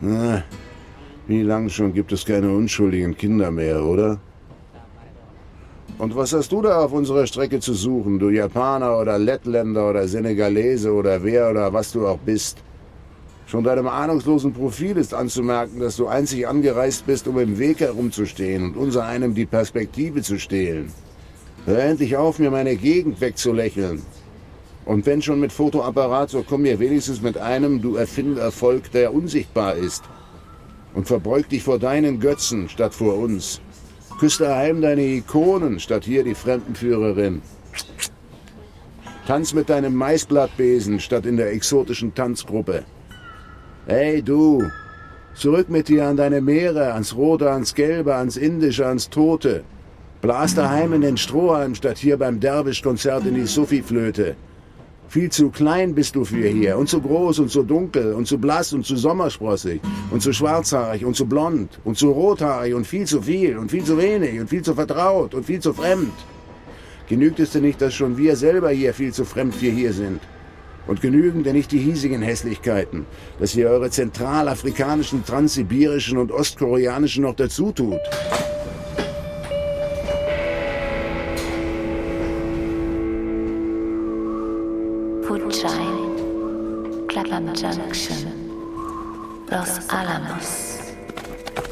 Na, wie lange schon gibt es keine unschuldigen Kinder mehr, oder? Und was hast du da auf unserer Strecke zu suchen, du Japaner oder Lettländer oder Senegalese oder wer oder was du auch bist? Schon deinem ahnungslosen Profil ist anzumerken, dass du einzig angereist bist, um im Weg herumzustehen und unser einem die Perspektive zu stehlen. Hör endlich auf, mir meine Gegend wegzulächeln. Und wenn schon mit Fotoapparat, so komm mir wenigstens mit einem, du Erfinderfolg, der unsichtbar ist. Und verbeug dich vor deinen Götzen statt vor uns. Küss daheim deine Ikonen, statt hier die Fremdenführerin. Tanz mit deinem Maisblattbesen, statt in der exotischen Tanzgruppe. Hey du, zurück mit dir an deine Meere, ans Rote, ans Gelbe, ans Indische, ans Tote. Blas daheim in den Strohhalm, statt hier beim Derwisch-Konzert in die Sufi-Flöte. Viel zu klein bist du für hier und zu groß und zu dunkel und zu blass und zu sommersprossig und zu schwarzhaarig und zu blond und zu rothaarig und viel zu viel und viel zu wenig und viel zu vertraut und viel zu fremd. Genügt es denn nicht, dass schon wir selber hier viel zu fremd für hier sind? Und genügen denn nicht die hiesigen Hässlichkeiten, dass ihr eure zentralafrikanischen, transsibirischen und ostkoreanischen noch dazu tut?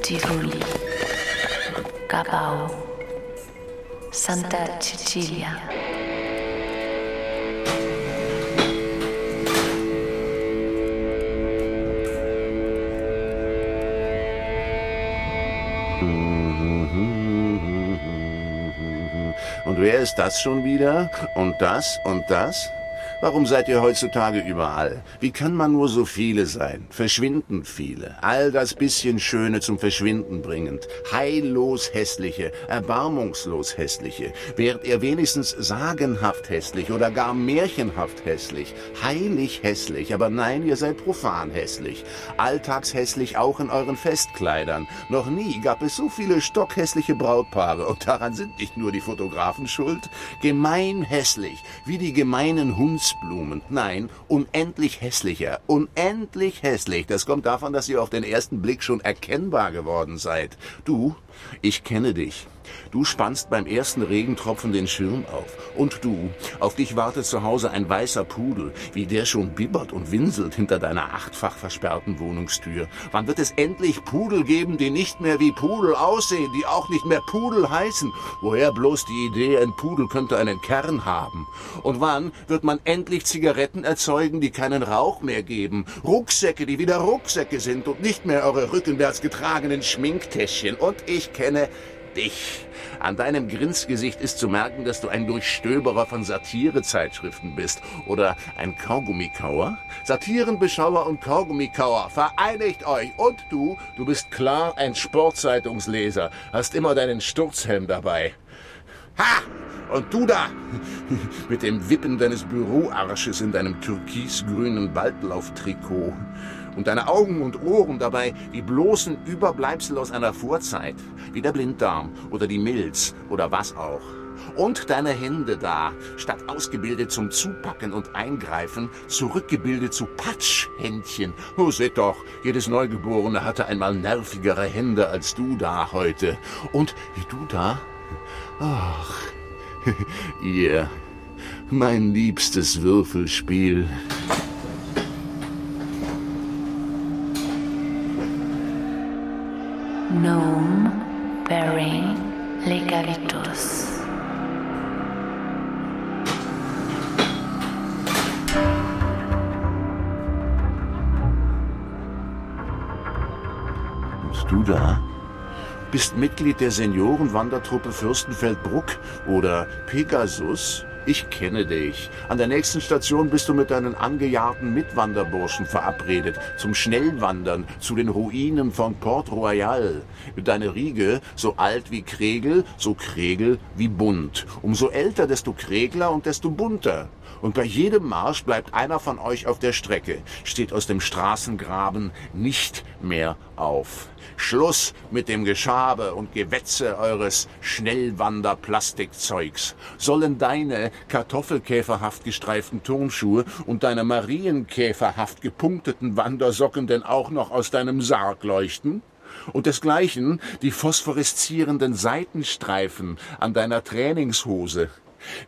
Tivoli, Gabao, Santa Cecilia. Und wer ist das schon wieder? Und das und das? Warum seid ihr heutzutage überall? Wie kann man nur so viele sein? Verschwinden viele. All das bisschen Schöne zum Verschwinden bringend. Heillos hässliche, erbarmungslos hässliche. Wärt ihr wenigstens sagenhaft hässlich oder gar märchenhaft hässlich. Heilig hässlich. Aber nein, ihr seid profan hässlich. Alltagshässlich auch in euren Festkleidern. Noch nie gab es so viele stockhässliche Brautpaare. Und daran sind nicht nur die Fotografen schuld. Gemein hässlich. Wie die gemeinen Hunds Spitzblumen. Nein, unendlich hässlicher. Unendlich hässlich. Das kommt davon, dass ihr auf den ersten Blick schon erkennbar geworden seid. Du, ich kenne dich. Du spannst beim ersten Regentropfen den Schirm auf. Und du, auf dich wartet zu Hause ein weißer Pudel, wie der schon bibbert und winselt hinter deiner achtfach versperrten Wohnungstür. Wann wird es endlich Pudel geben, die nicht mehr wie Pudel aussehen, die auch nicht mehr Pudel heißen? Woher bloß die Idee, ein Pudel könnte einen Kern haben? Und wann wird man endlich Zigaretten erzeugen, die keinen Rauch mehr geben? Rucksäcke, die wieder Rucksäcke sind und nicht mehr eure rückenwärts getragenen Schminktäschchen. Und ich kenne dich. An deinem Grinsgesicht ist zu merken, dass du ein Durchstöberer von Satirezeitschriften bist. Oder ein Kaugummikauer? Satirenbeschauer und Kaugummikauer, vereinigt euch. Und du, du bist klar ein Sportzeitungsleser, hast immer deinen Sturzhelm dabei. Ha! Und du da, mit dem Wippen deines Büroarsches in deinem türkisgrünen Waldlauftrikot und deine Augen und Ohren dabei die bloßen Überbleibsel aus einer Vorzeit, wie der Blinddarm oder die Milz oder was auch. Und deine Hände da, statt ausgebildet zum Zupacken und Eingreifen, zurückgebildet zu Patschhändchen. Oh, seht doch, jedes Neugeborene hatte einmal nervigere Hände als du da heute. Und wie du da? Ach, ihr, mein liebstes Würfelspiel. Gnome bearing Legalitus. Bist du da? Bist Mitglied der Seniorenwandertruppe Fürstenfeldbruck oder Pegasus? Ich kenne dich. An der nächsten Station bist du mit deinen angejahrten Mitwanderburschen verabredet zum Schnellwandern zu den Ruinen von Port Royal. Deine Riege so alt wie Kregel, so Kregel wie bunt. Umso älter, desto Kregler und desto bunter. Und bei jedem Marsch bleibt einer von euch auf der Strecke, steht aus dem Straßengraben nicht mehr auf. Schluss mit dem Geschabe und Gewetze eures Schnellwanderplastikzeugs. Sollen deine kartoffelkäferhaft gestreiften Turnschuhe und deine marienkäferhaft gepunkteten Wandersocken denn auch noch aus deinem Sarg leuchten? Und desgleichen die phosphoreszierenden Seitenstreifen an deiner Trainingshose.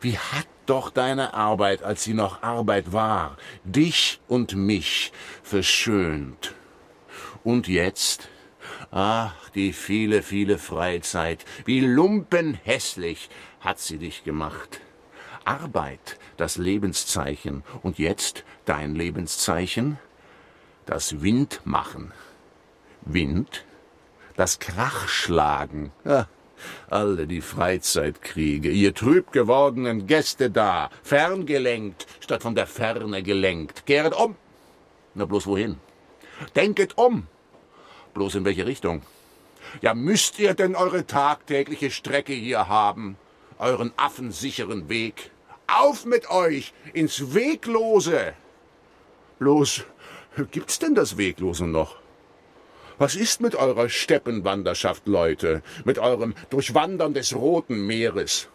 Wie hat doch deine Arbeit, als sie noch Arbeit war, dich und mich verschönt. Und jetzt? Ach, die viele, viele Freizeit, wie lumpenhässlich hat sie dich gemacht. Arbeit, das Lebenszeichen, und jetzt dein Lebenszeichen? Das Windmachen. Wind? Das Krachschlagen. Ja, alle die Freizeitkriege, ihr trüb gewordenen Gäste da, ferngelenkt, statt von der Ferne gelenkt. Kehret um. Na bloß wohin? Denket um. Bloß in welche Richtung? Ja, müsst ihr denn eure tagtägliche Strecke hier haben? Euren affensicheren Weg? Auf mit euch ins Weglose! Bloß, gibt's denn das Weglose noch? Was ist mit eurer Steppenwanderschaft, Leute? Mit eurem Durchwandern des Roten Meeres?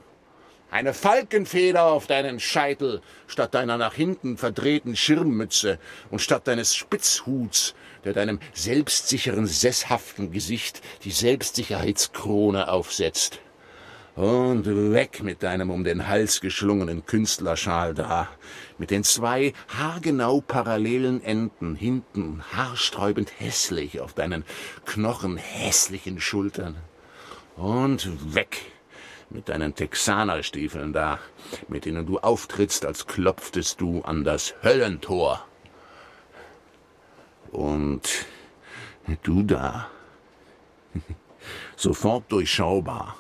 Eine Falkenfeder auf deinen Scheitel statt deiner nach hinten verdrehten Schirmmütze und statt deines Spitzhuts, der deinem selbstsicheren, sesshaften Gesicht die Selbstsicherheitskrone aufsetzt. Und weg mit deinem um den Hals geschlungenen Künstlerschal da, mit den zwei haargenau parallelen Enden hinten haarsträubend hässlich auf deinen knochenhässlichen Schultern. Und weg mit deinen Texanerstiefeln da, mit denen du auftrittst, als klopftest du an das Höllentor. Und du da, Sofort durchschaubar.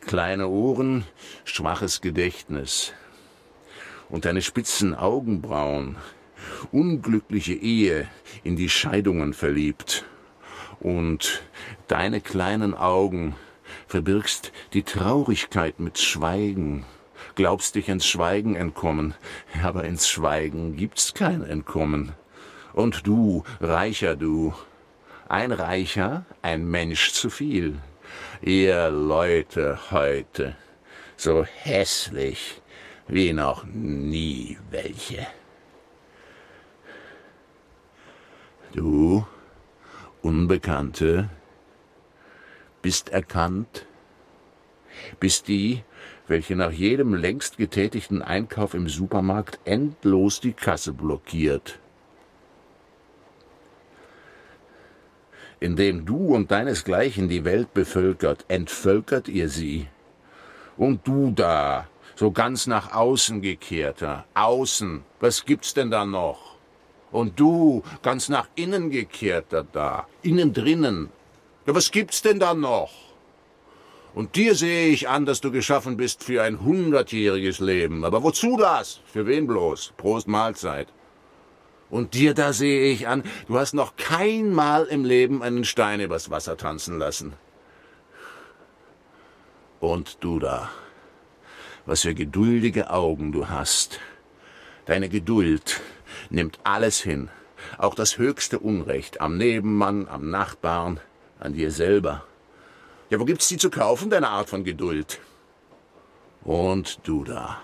Kleine Ohren, schwaches Gedächtnis. Und deine spitzen Augenbrauen, unglückliche Ehe, in die Scheidungen verliebt. Und deine kleinen Augen verbirgst die Traurigkeit mit Schweigen, glaubst dich ins Schweigen entkommen, aber ins Schweigen gibt's kein Entkommen. Und du, reicher du, ein Reicher, ein Mensch zu viel. Ihr Leute heute, so hässlich wie noch nie welche. Du, Unbekannte, bist erkannt, bist die, welche nach jedem längst getätigten Einkauf im Supermarkt endlos die Kasse blockiert. Indem du und deinesgleichen die Welt bevölkert, entvölkert ihr sie. Und du da, so ganz nach außen gekehrter, außen, was gibt's denn da noch? Und du, ganz nach innen gekehrter da, innen drinnen, ja, was gibt's denn da noch? Und dir sehe ich an, dass du geschaffen bist für ein hundertjähriges Leben. Aber wozu das? Für wen bloß? Prost Mahlzeit. Und dir da sehe ich an, du hast noch kein Mal im Leben einen Stein übers Wasser tanzen lassen. Und du da, was für geduldige Augen du hast. Deine Geduld nimmt alles hin, auch das höchste Unrecht am Nebenmann, am Nachbarn, an dir selber. Ja, wo gibt's die zu kaufen, deine Art von Geduld? Und du da,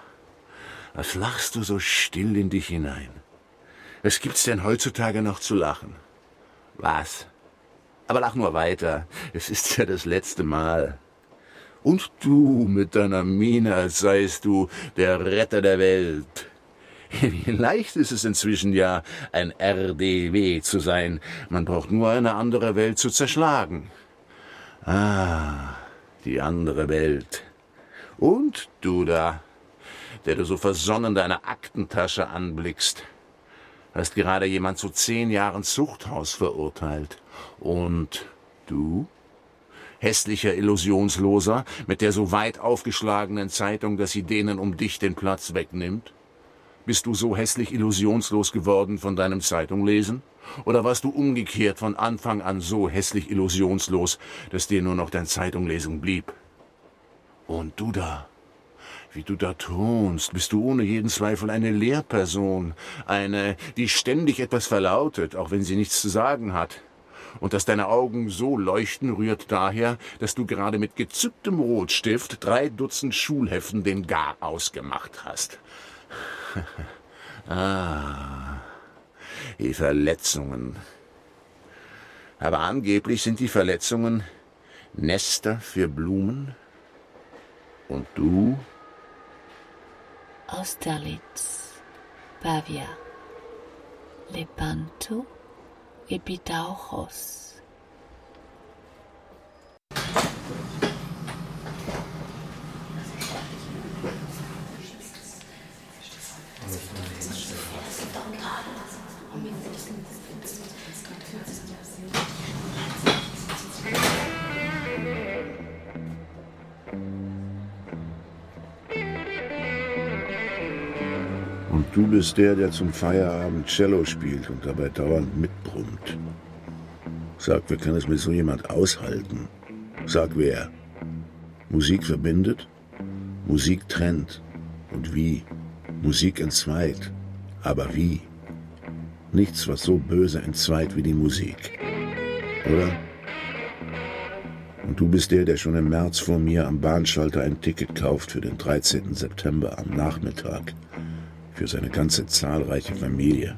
was lachst du so still in dich hinein? Was gibt's denn heutzutage noch zu lachen? Was? Aber lach nur weiter. Es ist ja das letzte Mal. Und du mit deiner Miene, als seist du der Retter der Welt. Wie leicht ist es inzwischen ja, ein RDW zu sein. Man braucht nur eine andere Welt zu zerschlagen. Ah, die andere Welt. Und du da, der du so versonnen deine Aktentasche anblickst hast gerade jemand zu zehn Jahren Zuchthaus verurteilt. Und du? Hässlicher Illusionsloser mit der so weit aufgeschlagenen Zeitung, dass sie denen um dich den Platz wegnimmt? Bist du so hässlich illusionslos geworden von deinem Zeitunglesen? Oder warst du umgekehrt von Anfang an so hässlich illusionslos, dass dir nur noch dein Zeitunglesen blieb? Und du da, wie du da thronst, bist du ohne jeden Zweifel eine Lehrperson, eine, die ständig etwas verlautet, auch wenn sie nichts zu sagen hat. Und dass deine Augen so leuchten, rührt daher, dass du gerade mit gezücktem Rotstift drei Dutzend Schulheften den Gar ausgemacht hast. ah, die Verletzungen. Aber angeblich sind die Verletzungen Nester für Blumen. Und du Austerlitz, Pavia, Lepanto e Bidauchos. Du bist der, der zum Feierabend Cello spielt und dabei dauernd mitbrummt. Sag, wer kann es mit so jemand aushalten? Sag wer. Musik verbindet, Musik trennt. Und wie? Musik entzweit. Aber wie? Nichts, was so böse entzweit wie die Musik. Oder? Und du bist der, der schon im März vor mir am Bahnschalter ein Ticket kauft für den 13. September am Nachmittag für seine ganze zahlreiche Familie.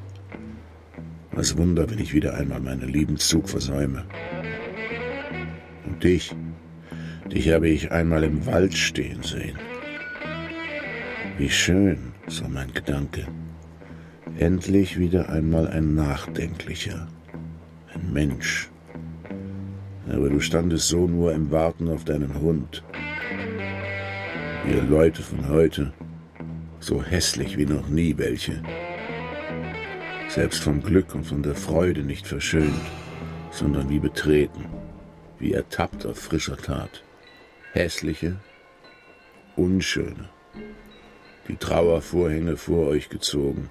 Was Wunder, wenn ich wieder einmal meinen lieben Zug versäume. Und dich, dich habe ich einmal im Wald stehen sehen. Wie schön, so mein Gedanke. Endlich wieder einmal ein Nachdenklicher, ein Mensch. Aber du standest so nur im Warten auf deinen Hund. Ihr Leute von heute, so hässlich wie noch nie welche. Selbst vom Glück und von der Freude nicht verschönt, sondern wie betreten. wie ertappt auf frischer Tat. Hässliche, unschöne. Die Trauervorhänge vor euch gezogen,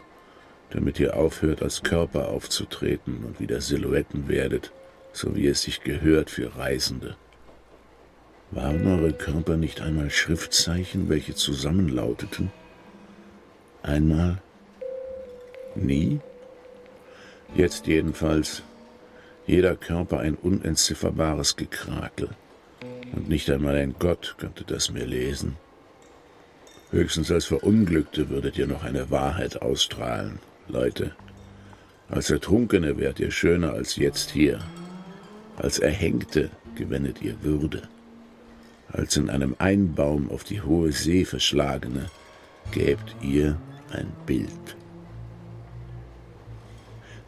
damit ihr aufhört, als Körper aufzutreten und wieder Silhouetten werdet, so wie es sich gehört für Reisende. Waren eure Körper nicht einmal Schriftzeichen, welche zusammenlauteten? Einmal? Nie? Jetzt jedenfalls jeder Körper ein unentzifferbares Gekrakel. Und nicht einmal ein Gott könnte das mehr lesen. Höchstens als Verunglückte würdet ihr noch eine Wahrheit ausstrahlen, Leute. Als Ertrunkene wärt ihr schöner als jetzt hier. Als Erhängte gewendet ihr Würde. Als in einem Einbaum auf die hohe See verschlagene gäbt ihr ein Bild.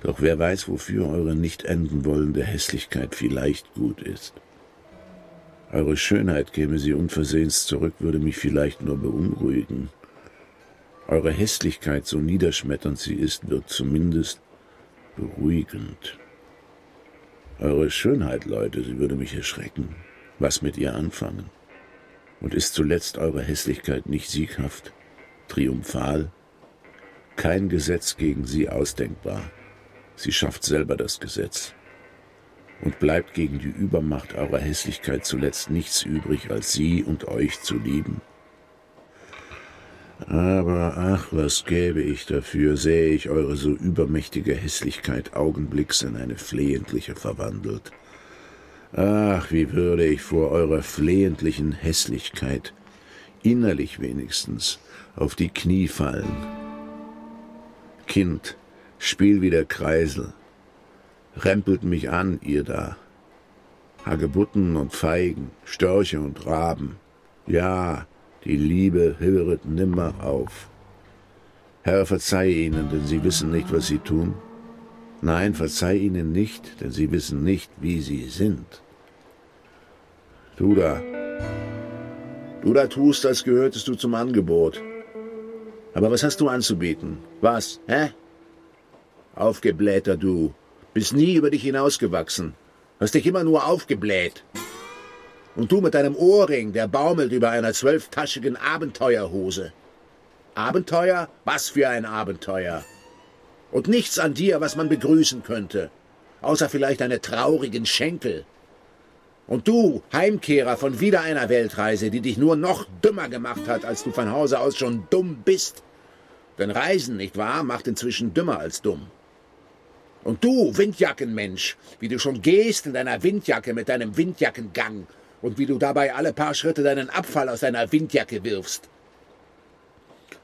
Doch wer weiß, wofür eure nicht enden wollende Hässlichkeit vielleicht gut ist. Eure Schönheit käme sie unversehens zurück, würde mich vielleicht nur beunruhigen. Eure Hässlichkeit, so niederschmetternd sie ist, wird zumindest beruhigend. Eure Schönheit, Leute, sie würde mich erschrecken. Was mit ihr anfangen? Und ist zuletzt eure Hässlichkeit nicht sieghaft, triumphal? Kein Gesetz gegen sie ausdenkbar. Sie schafft selber das Gesetz. Und bleibt gegen die Übermacht eurer Hässlichkeit zuletzt nichts übrig, als sie und euch zu lieben. Aber ach, was gäbe ich dafür, sähe ich eure so übermächtige Hässlichkeit augenblicks in eine flehentliche verwandelt. Ach, wie würde ich vor eurer flehentlichen Hässlichkeit, innerlich wenigstens, auf die Knie fallen. Kind, Spiel wie der Kreisel. Rempelt mich an, ihr da. Hagebutten und Feigen, Störche und Raben. Ja, die Liebe höret nimmer auf. Herr, verzeih ihnen, denn sie wissen nicht, was sie tun. Nein, verzeih ihnen nicht, denn sie wissen nicht, wie sie sind. Du da, du da tust, als gehörtest du zum Angebot. Aber was hast du anzubieten? Was, hä? Aufgeblähter du. Bist nie über dich hinausgewachsen. Hast dich immer nur aufgebläht. Und du mit deinem Ohrring, der baumelt über einer zwölftaschigen Abenteuerhose. Abenteuer? Was für ein Abenteuer? Und nichts an dir, was man begrüßen könnte. Außer vielleicht deine traurigen Schenkel. Und du, Heimkehrer von wieder einer Weltreise, die dich nur noch dümmer gemacht hat, als du von Hause aus schon dumm bist. Denn Reisen, nicht wahr, macht inzwischen dümmer als dumm. Und du, Windjackenmensch, wie du schon gehst in deiner Windjacke mit deinem Windjackengang und wie du dabei alle paar Schritte deinen Abfall aus deiner Windjacke wirfst.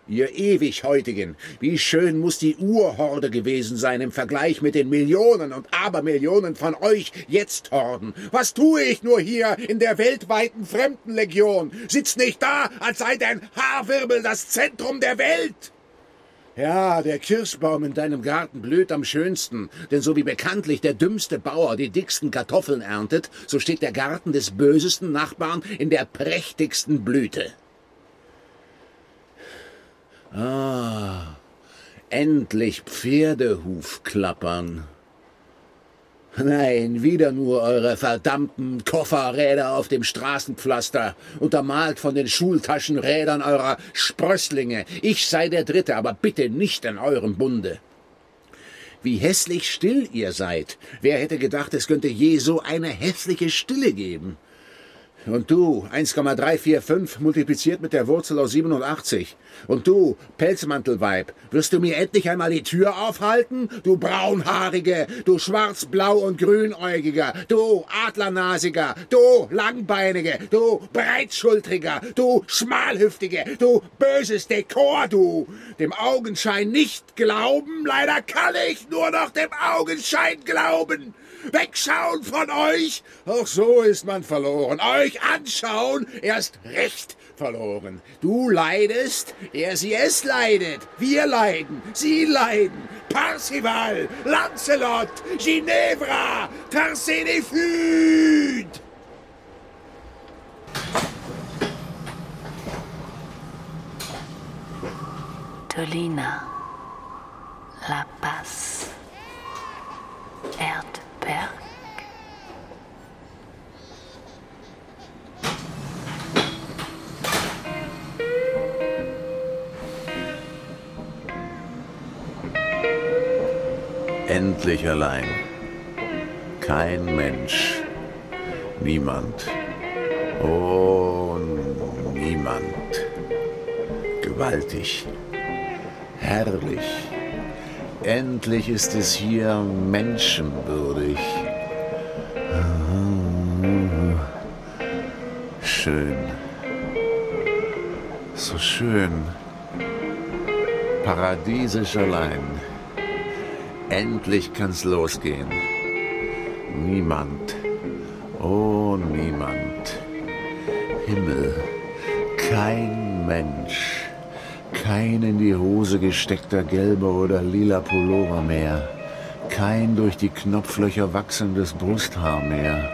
Ihr ewig heutigen, wie schön muss die Urhorde gewesen sein im Vergleich mit den Millionen und Abermillionen von euch jetzt Horden. Was tue ich nur hier in der weltweiten Fremdenlegion? Sitz nicht da, als sei dein Haarwirbel das Zentrum der Welt. Ja, der Kirschbaum in deinem Garten blüht am schönsten, denn so wie bekanntlich der dümmste Bauer die dicksten Kartoffeln erntet, so steht der Garten des bösesten Nachbarn in der prächtigsten Blüte. Ah, endlich Pferdehuf klappern. Nein, wieder nur eure verdammten Kofferräder auf dem Straßenpflaster, untermalt von den Schultaschenrädern eurer Sprösslinge. Ich sei der Dritte, aber bitte nicht in eurem Bunde. Wie hässlich still ihr seid. Wer hätte gedacht, es könnte je so eine hässliche Stille geben? Und du, 1,345 multipliziert mit der Wurzel aus 87. Und du, Pelzmantelweib, wirst du mir endlich einmal die Tür aufhalten? Du braunhaarige, du schwarz-blau und grünäugiger, du adlernasiger, du langbeinige, du breitschultriger, du schmalhüftige, du böses Dekor, du. Dem Augenschein nicht glauben, leider kann ich nur noch dem Augenschein glauben. Wegschauen von euch? Auch so ist man verloren. Euch anschauen, erst recht verloren. Du leidest, er sie es leidet. Wir leiden, sie leiden. Parsival, Lancelot, Ginevra, Tarsenifyd. Tolina, La Paz, Erd. Berg. Endlich allein. Kein Mensch. Niemand. Oh, niemand. Gewaltig. Herrlich. Endlich ist es hier menschenwürdig. Schön. So schön. Paradiesisch allein. Endlich kann's losgehen. Niemand. Oh, niemand. Himmel. Kein Mensch. Kein in die Hose gesteckter gelber oder lila Pullover mehr. Kein durch die Knopflöcher wachsendes Brusthaar mehr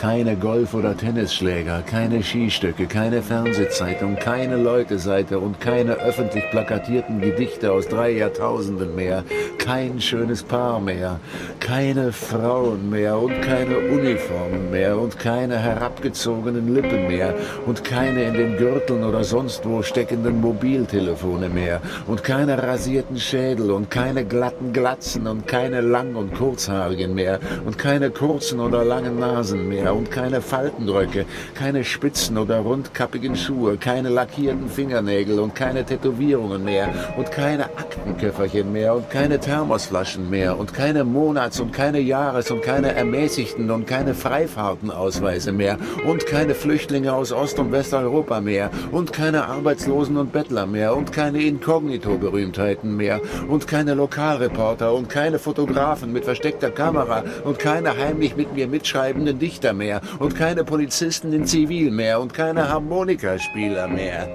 keine Golf- oder Tennisschläger, keine Skistöcke, keine Fernsehzeitung, keine Leuteseite und keine öffentlich plakatierten Gedichte aus drei Jahrtausenden mehr, kein schönes Paar mehr, keine Frauen mehr und keine Uniformen mehr und keine herabgezogenen Lippen mehr und keine in den Gürteln oder sonst wo steckenden Mobiltelefone mehr und keine rasierten Schädel und keine glatten Glatzen und keine lang- und kurzhaarigen mehr und keine kurzen oder langen Nasen mehr mehr und keine Faltenröcke, keine spitzen oder rundkappigen Schuhe, keine lackierten Fingernägel und keine Tätowierungen mehr und keine Aktenköfferchen mehr und keine Thermosflaschen mehr und keine Monats- und keine Jahres- und keine ermäßigten und keine Freifahrtenausweise mehr und keine Flüchtlinge aus Ost- und Westeuropa mehr und keine Arbeitslosen und Bettler mehr und keine Inkognito-Berühmtheiten mehr und keine Lokalreporter und keine Fotografen mit versteckter Kamera und keine heimlich mit mir mitschreibenden Dichter mehr und keine Polizisten in Zivil mehr und keine Harmonikaspieler mehr.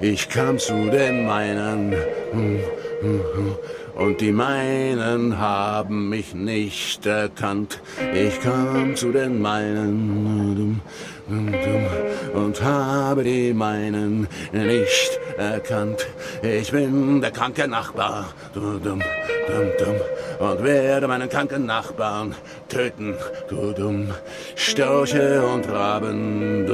Ich kam zu den meinen und die meinen haben mich nicht erkannt. Ich kam zu den meinen und habe die meinen nicht erkannt. Ich bin der kranke Nachbar. Und werde meinen kranken Nachbarn töten. Störche und Raben,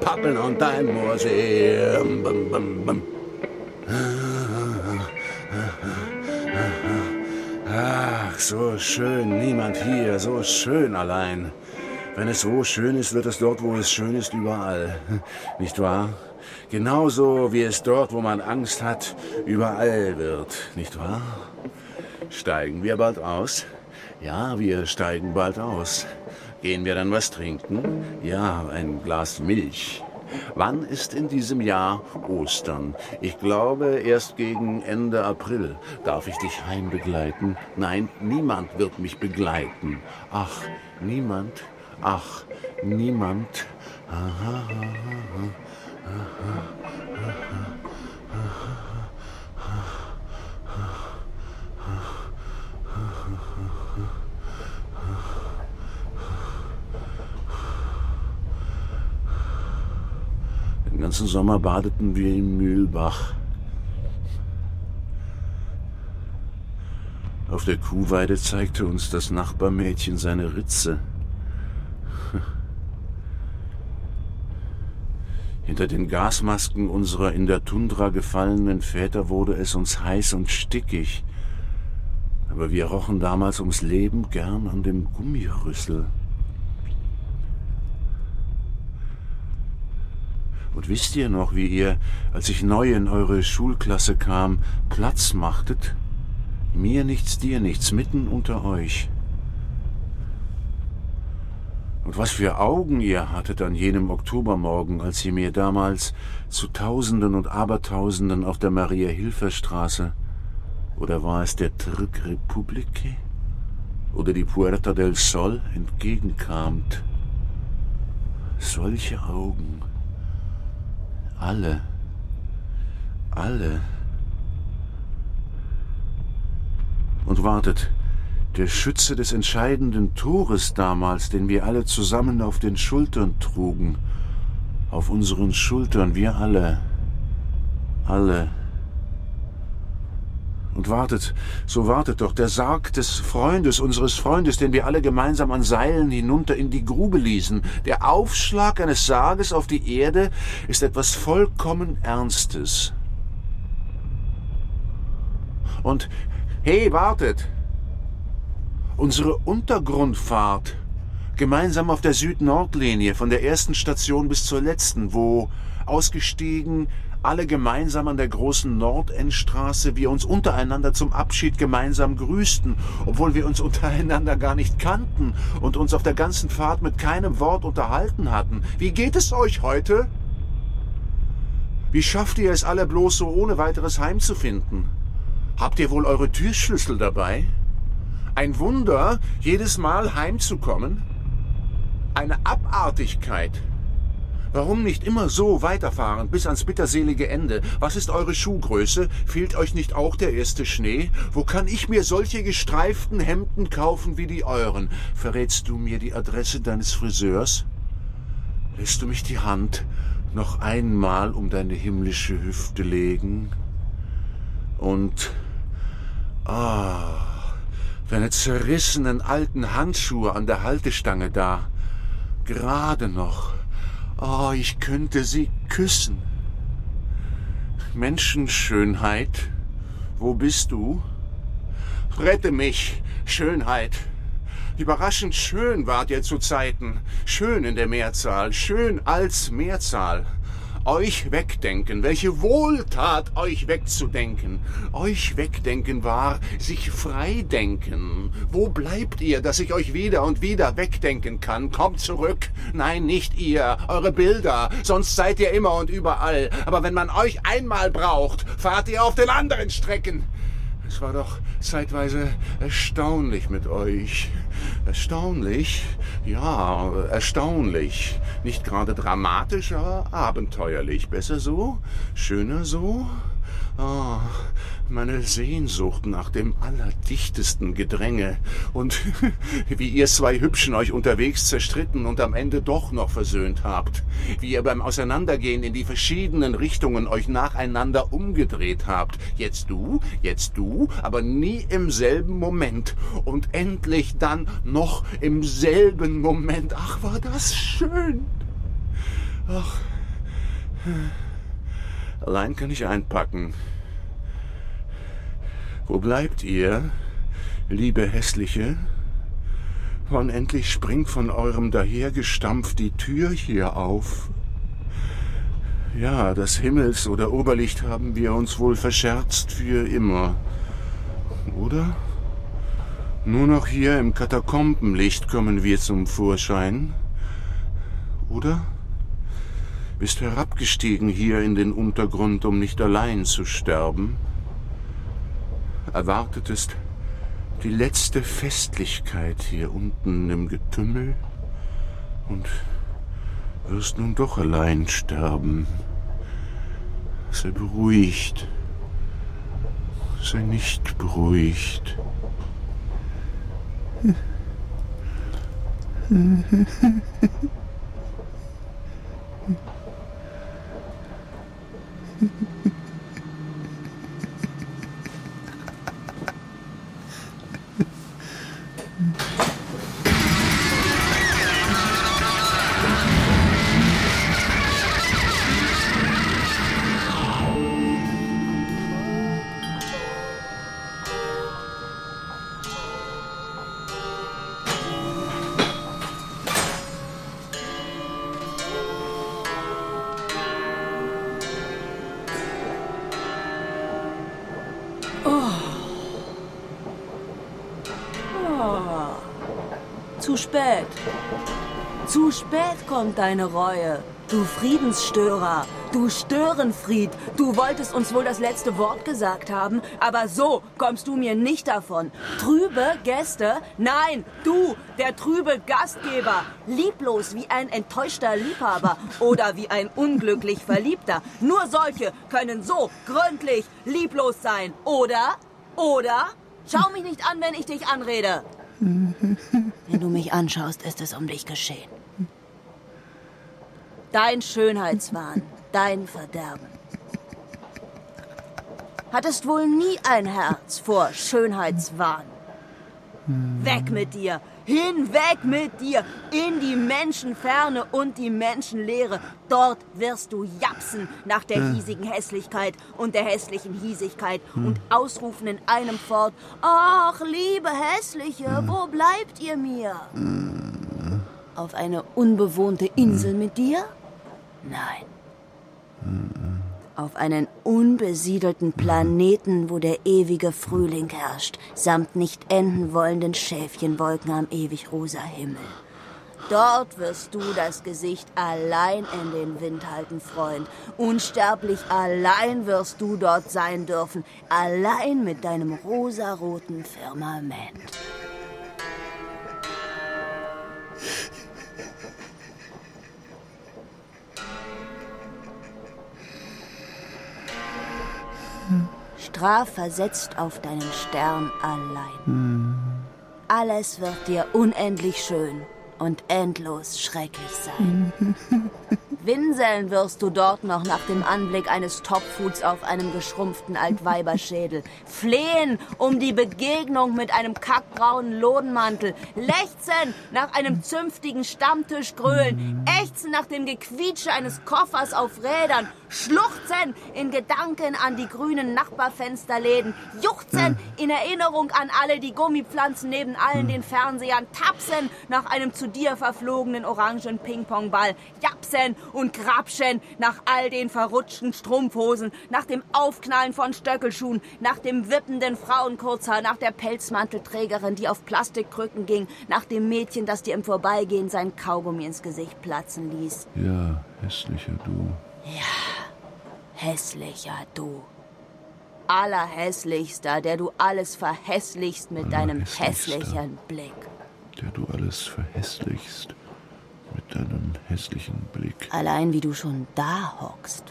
Pappeln und ein Moorsee. Ach, so schön, niemand hier, so schön allein. Wenn es so schön ist, wird es dort, wo es schön ist, überall. Nicht wahr? Genauso wie es dort, wo man Angst hat, überall wird. Nicht wahr? Steigen wir bald aus? Ja, wir steigen bald aus. Gehen wir dann was trinken? Ja, ein Glas Milch. Wann ist in diesem Jahr Ostern? Ich glaube erst gegen Ende April. Darf ich dich heimbegleiten? Nein, niemand wird mich begleiten. Ach, niemand? Ach, niemand? Den ganzen Sommer badeten wir im Mühlbach. Auf der Kuhweide zeigte uns das Nachbarmädchen seine Ritze. Hinter den Gasmasken unserer in der Tundra gefallenen Väter wurde es uns heiß und stickig. Aber wir rochen damals ums Leben gern an dem Gummirüssel. Und wisst ihr noch, wie ihr, als ich neu in eure Schulklasse kam, Platz machtet? Mir nichts, dir nichts, mitten unter euch. Und was für Augen ihr hattet an jenem Oktobermorgen, als ihr mir damals zu Tausenden und Abertausenden auf der Maria-Hilfer-Straße, oder war es der Trick Republike oder die Puerta del Sol entgegenkamt. Solche Augen alle, alle. Und wartet, der Schütze des entscheidenden Tores damals, den wir alle zusammen auf den Schultern trugen, auf unseren Schultern, wir alle, alle. Und wartet, so wartet doch, der Sarg des Freundes, unseres Freundes, den wir alle gemeinsam an Seilen hinunter in die Grube ließen. Der Aufschlag eines Sarges auf die Erde ist etwas vollkommen Ernstes. Und, hey, wartet! Unsere Untergrundfahrt, gemeinsam auf der Süd-Nord-Linie, von der ersten Station bis zur letzten, wo ausgestiegen alle gemeinsam an der großen Nordendstraße wir uns untereinander zum Abschied gemeinsam grüßten, obwohl wir uns untereinander gar nicht kannten und uns auf der ganzen Fahrt mit keinem Wort unterhalten hatten. Wie geht es euch heute? Wie schafft ihr es alle bloß so ohne weiteres heimzufinden? Habt ihr wohl eure Türschlüssel dabei? Ein Wunder, jedes Mal heimzukommen? Eine Abartigkeit, Warum nicht immer so weiterfahren bis ans bitterselige Ende? Was ist eure Schuhgröße? Fehlt euch nicht auch der erste Schnee? Wo kann ich mir solche gestreiften Hemden kaufen wie die euren? Verrätst du mir die Adresse deines Friseurs? Lässt du mich die Hand noch einmal um deine himmlische Hüfte legen? Und ah, deine zerrissenen alten Handschuhe an der Haltestange da, gerade noch Oh, ich könnte sie küssen. Menschenschönheit, wo bist du? Rette mich, Schönheit. Überraschend schön wart ihr zu Zeiten, schön in der Mehrzahl, schön als Mehrzahl euch wegdenken, welche Wohltat euch wegzudenken. Euch wegdenken war sich freidenken. Wo bleibt ihr, dass ich euch wieder und wieder wegdenken kann? Kommt zurück. Nein, nicht ihr, eure Bilder, sonst seid ihr immer und überall. Aber wenn man euch einmal braucht, fahrt ihr auf den anderen Strecken. Es war doch zeitweise erstaunlich mit euch. Erstaunlich? Ja, erstaunlich. Nicht gerade dramatisch, aber abenteuerlich. Besser so? Schöner so? Oh, meine Sehnsucht nach dem allerdichtesten Gedränge und wie ihr zwei Hübschen euch unterwegs zerstritten und am Ende doch noch versöhnt habt, wie ihr beim Auseinandergehen in die verschiedenen Richtungen euch nacheinander umgedreht habt, jetzt du, jetzt du, aber nie im selben Moment und endlich dann noch im selben Moment. Ach, war das schön. Ach. Allein kann ich einpacken. Wo bleibt ihr, liebe Hässliche? Wann endlich springt von eurem Dahergestampf die Tür hier auf? Ja, das Himmels- oder Oberlicht haben wir uns wohl verscherzt für immer. Oder? Nur noch hier im Katakombenlicht kommen wir zum Vorschein. Oder? bist herabgestiegen hier in den Untergrund, um nicht allein zu sterben. Erwartetest die letzte Festlichkeit hier unten im Getümmel und wirst nun doch allein sterben. Sei beruhigt. Sei nicht beruhigt. spät. Zu spät kommt deine Reue. Du Friedensstörer, du Störenfried, du wolltest uns wohl das letzte Wort gesagt haben, aber so kommst du mir nicht davon. Trübe Gäste? Nein, du, der trübe Gastgeber, lieblos wie ein enttäuschter Liebhaber oder wie ein unglücklich Verliebter. Nur solche können so gründlich lieblos sein, oder? Oder? Schau mich nicht an, wenn ich dich anrede. Wenn du mich anschaust, ist es um dich geschehen. Dein Schönheitswahn, dein Verderben. hattest wohl nie ein Herz vor Schönheitswahn. Weg mit dir, hinweg mit dir, in die Menschenferne und die Menschenleere. Dort wirst du japsen nach der hiesigen Hässlichkeit und der hässlichen Hiesigkeit und ausrufen in einem fort, ach, liebe Hässliche, wo bleibt ihr mir? Auf eine unbewohnte Insel mit dir? Nein. Auf einen unbesiedelten Planeten, wo der ewige Frühling herrscht, samt nicht enden wollenden Schäfchenwolken am ewig rosa Himmel. Dort wirst du das Gesicht allein in den Wind halten, Freund. Unsterblich allein wirst du dort sein dürfen, allein mit deinem rosaroten Firmament. Strafversetzt auf deinen Stern allein. Alles wird dir unendlich schön und endlos schrecklich sein. Winseln wirst du dort noch nach dem Anblick eines Topfoods auf einem geschrumpften Altweiberschädel. Flehen um die Begegnung mit einem kackbraunen Lodenmantel. Lechzen nach einem zünftigen Stammtisch grölen. Ächzen nach dem Gequietsche eines Koffers auf Rädern. Schluchzen in Gedanken an die grünen Nachbarfensterläden. Juchzen in Erinnerung an alle die Gummipflanzen neben allen den Fernsehern. Tapsen nach einem zu dir verflogenen orangen Pingpongball. Japsen und Grabschen nach all den verrutschten Strumpfhosen, nach dem Aufknallen von Stöckelschuhen, nach dem wippenden Frauenkurzhaar, nach der Pelzmantelträgerin, die auf Plastikkrücken ging, nach dem Mädchen, das dir im Vorbeigehen sein Kaugummi ins Gesicht platzen ließ. Ja, hässlicher du. Hässlicher du. Allerhässlichster, der du alles verhässlichst mit deinem hässlichen Blick. Der du alles verhässlichst mit deinem hässlichen Blick. Allein wie du schon da hockst.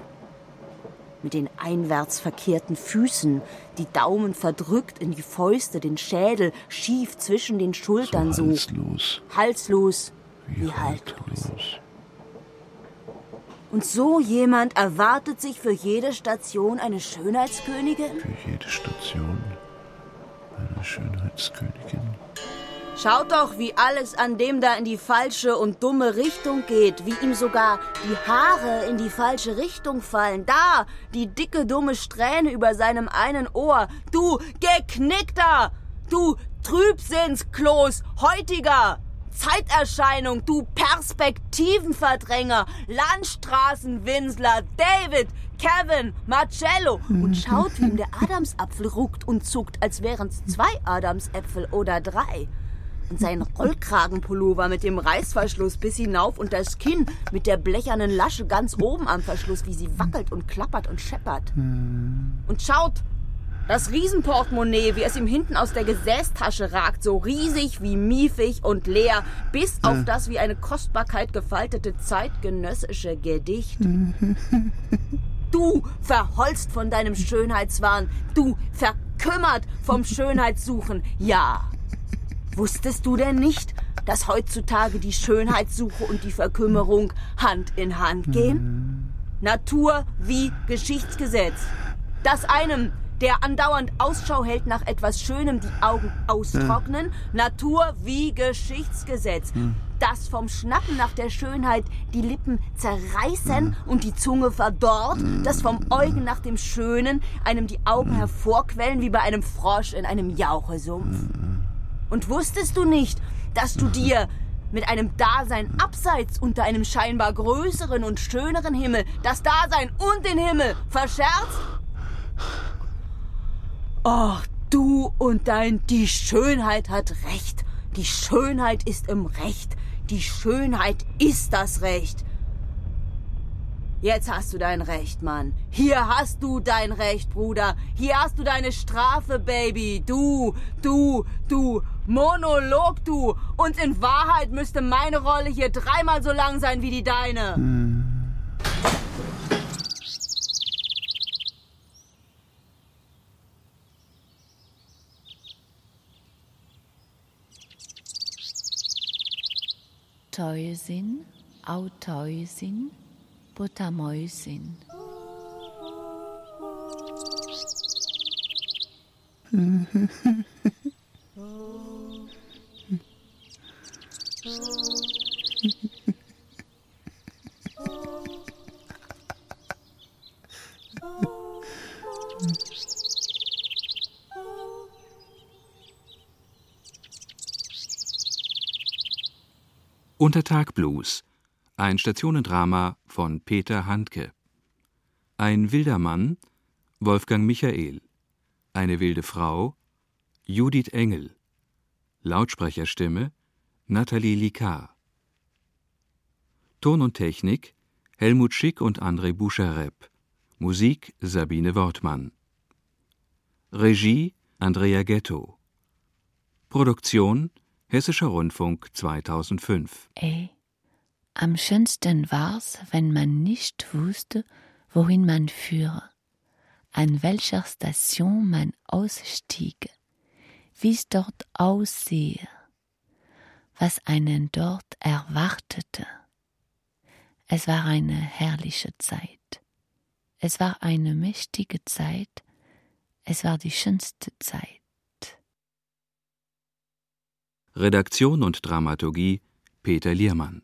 Mit den einwärts verkehrten Füßen, die Daumen verdrückt in die Fäuste, den Schädel schief zwischen den Schultern so so. halslos, Halslos wie wie haltlos. haltlos. Und so jemand erwartet sich für jede Station eine Schönheitskönigin? Für jede Station eine Schönheitskönigin. Schaut doch, wie alles an dem da in die falsche und dumme Richtung geht, wie ihm sogar die Haare in die falsche Richtung fallen. Da, die dicke, dumme Strähne über seinem einen Ohr. Du Geknickter! Du Trübsinnskloß, heutiger! Zeiterscheinung, du Perspektivenverdränger, Landstraßenwinsler, David, Kevin, Marcello. Und schaut, wie ihm der Adamsapfel ruckt und zuckt, als wären's zwei Adamsäpfel oder drei. Und sein Rollkragenpullover mit dem Reißverschluss bis hinauf und das Kinn mit der blechernen Lasche ganz oben am Verschluss, wie sie wackelt und klappert und scheppert. Und schaut, das Riesenportemonnaie, wie es ihm hinten aus der Gesäßtasche ragt, so riesig wie miefig und leer, bis auf das wie eine Kostbarkeit gefaltete zeitgenössische Gedicht. Du verholzt von deinem Schönheitswahn, du verkümmert vom Schönheitssuchen, ja. Wusstest du denn nicht, dass heutzutage die Schönheitssuche und die Verkümmerung Hand in Hand gehen? Natur wie Geschichtsgesetz. Dass einem, der andauernd Ausschau hält nach etwas Schönem, die Augen austrocknen. Natur wie Geschichtsgesetz. Das vom Schnappen nach der Schönheit die Lippen zerreißen und die Zunge verdorrt. Das vom Eugen nach dem Schönen einem die Augen hervorquellen wie bei einem Frosch in einem Jauchesumpf. Und wusstest du nicht, dass du dir mit einem Dasein abseits unter einem scheinbar größeren und schöneren Himmel das Dasein und den Himmel verscherzt? Och, du und dein Die Schönheit hat Recht. Die Schönheit ist im Recht. Die Schönheit ist das Recht. Jetzt hast du dein Recht, Mann. Hier hast du dein Recht, Bruder. Hier hast du deine Strafe, Baby. Du, du, du. Monolog, du. Und in Wahrheit müsste meine Rolle hier dreimal so lang sein wie die deine. Teusin, Auteusin, Butamäusin. Untertag Blues, ein Stationendrama von Peter Handke. Ein wilder Mann, Wolfgang Michael. Eine wilde Frau, Judith Engel. Lautsprecherstimme, Nathalie Licard. Ton und Technik, Helmut Schick und André Boucharep. Musik, Sabine Wortmann. Regie, Andrea Ghetto. Produktion, Hessischer Rundfunk 2005. Ey, am schönsten war's, wenn man nicht wusste, wohin man führe, an welcher Station man ausstiege, wie's dort aussehe, was einen dort erwartete. Es war eine herrliche Zeit. Es war eine mächtige Zeit. Es war die schönste Zeit. Redaktion und Dramaturgie Peter Liermann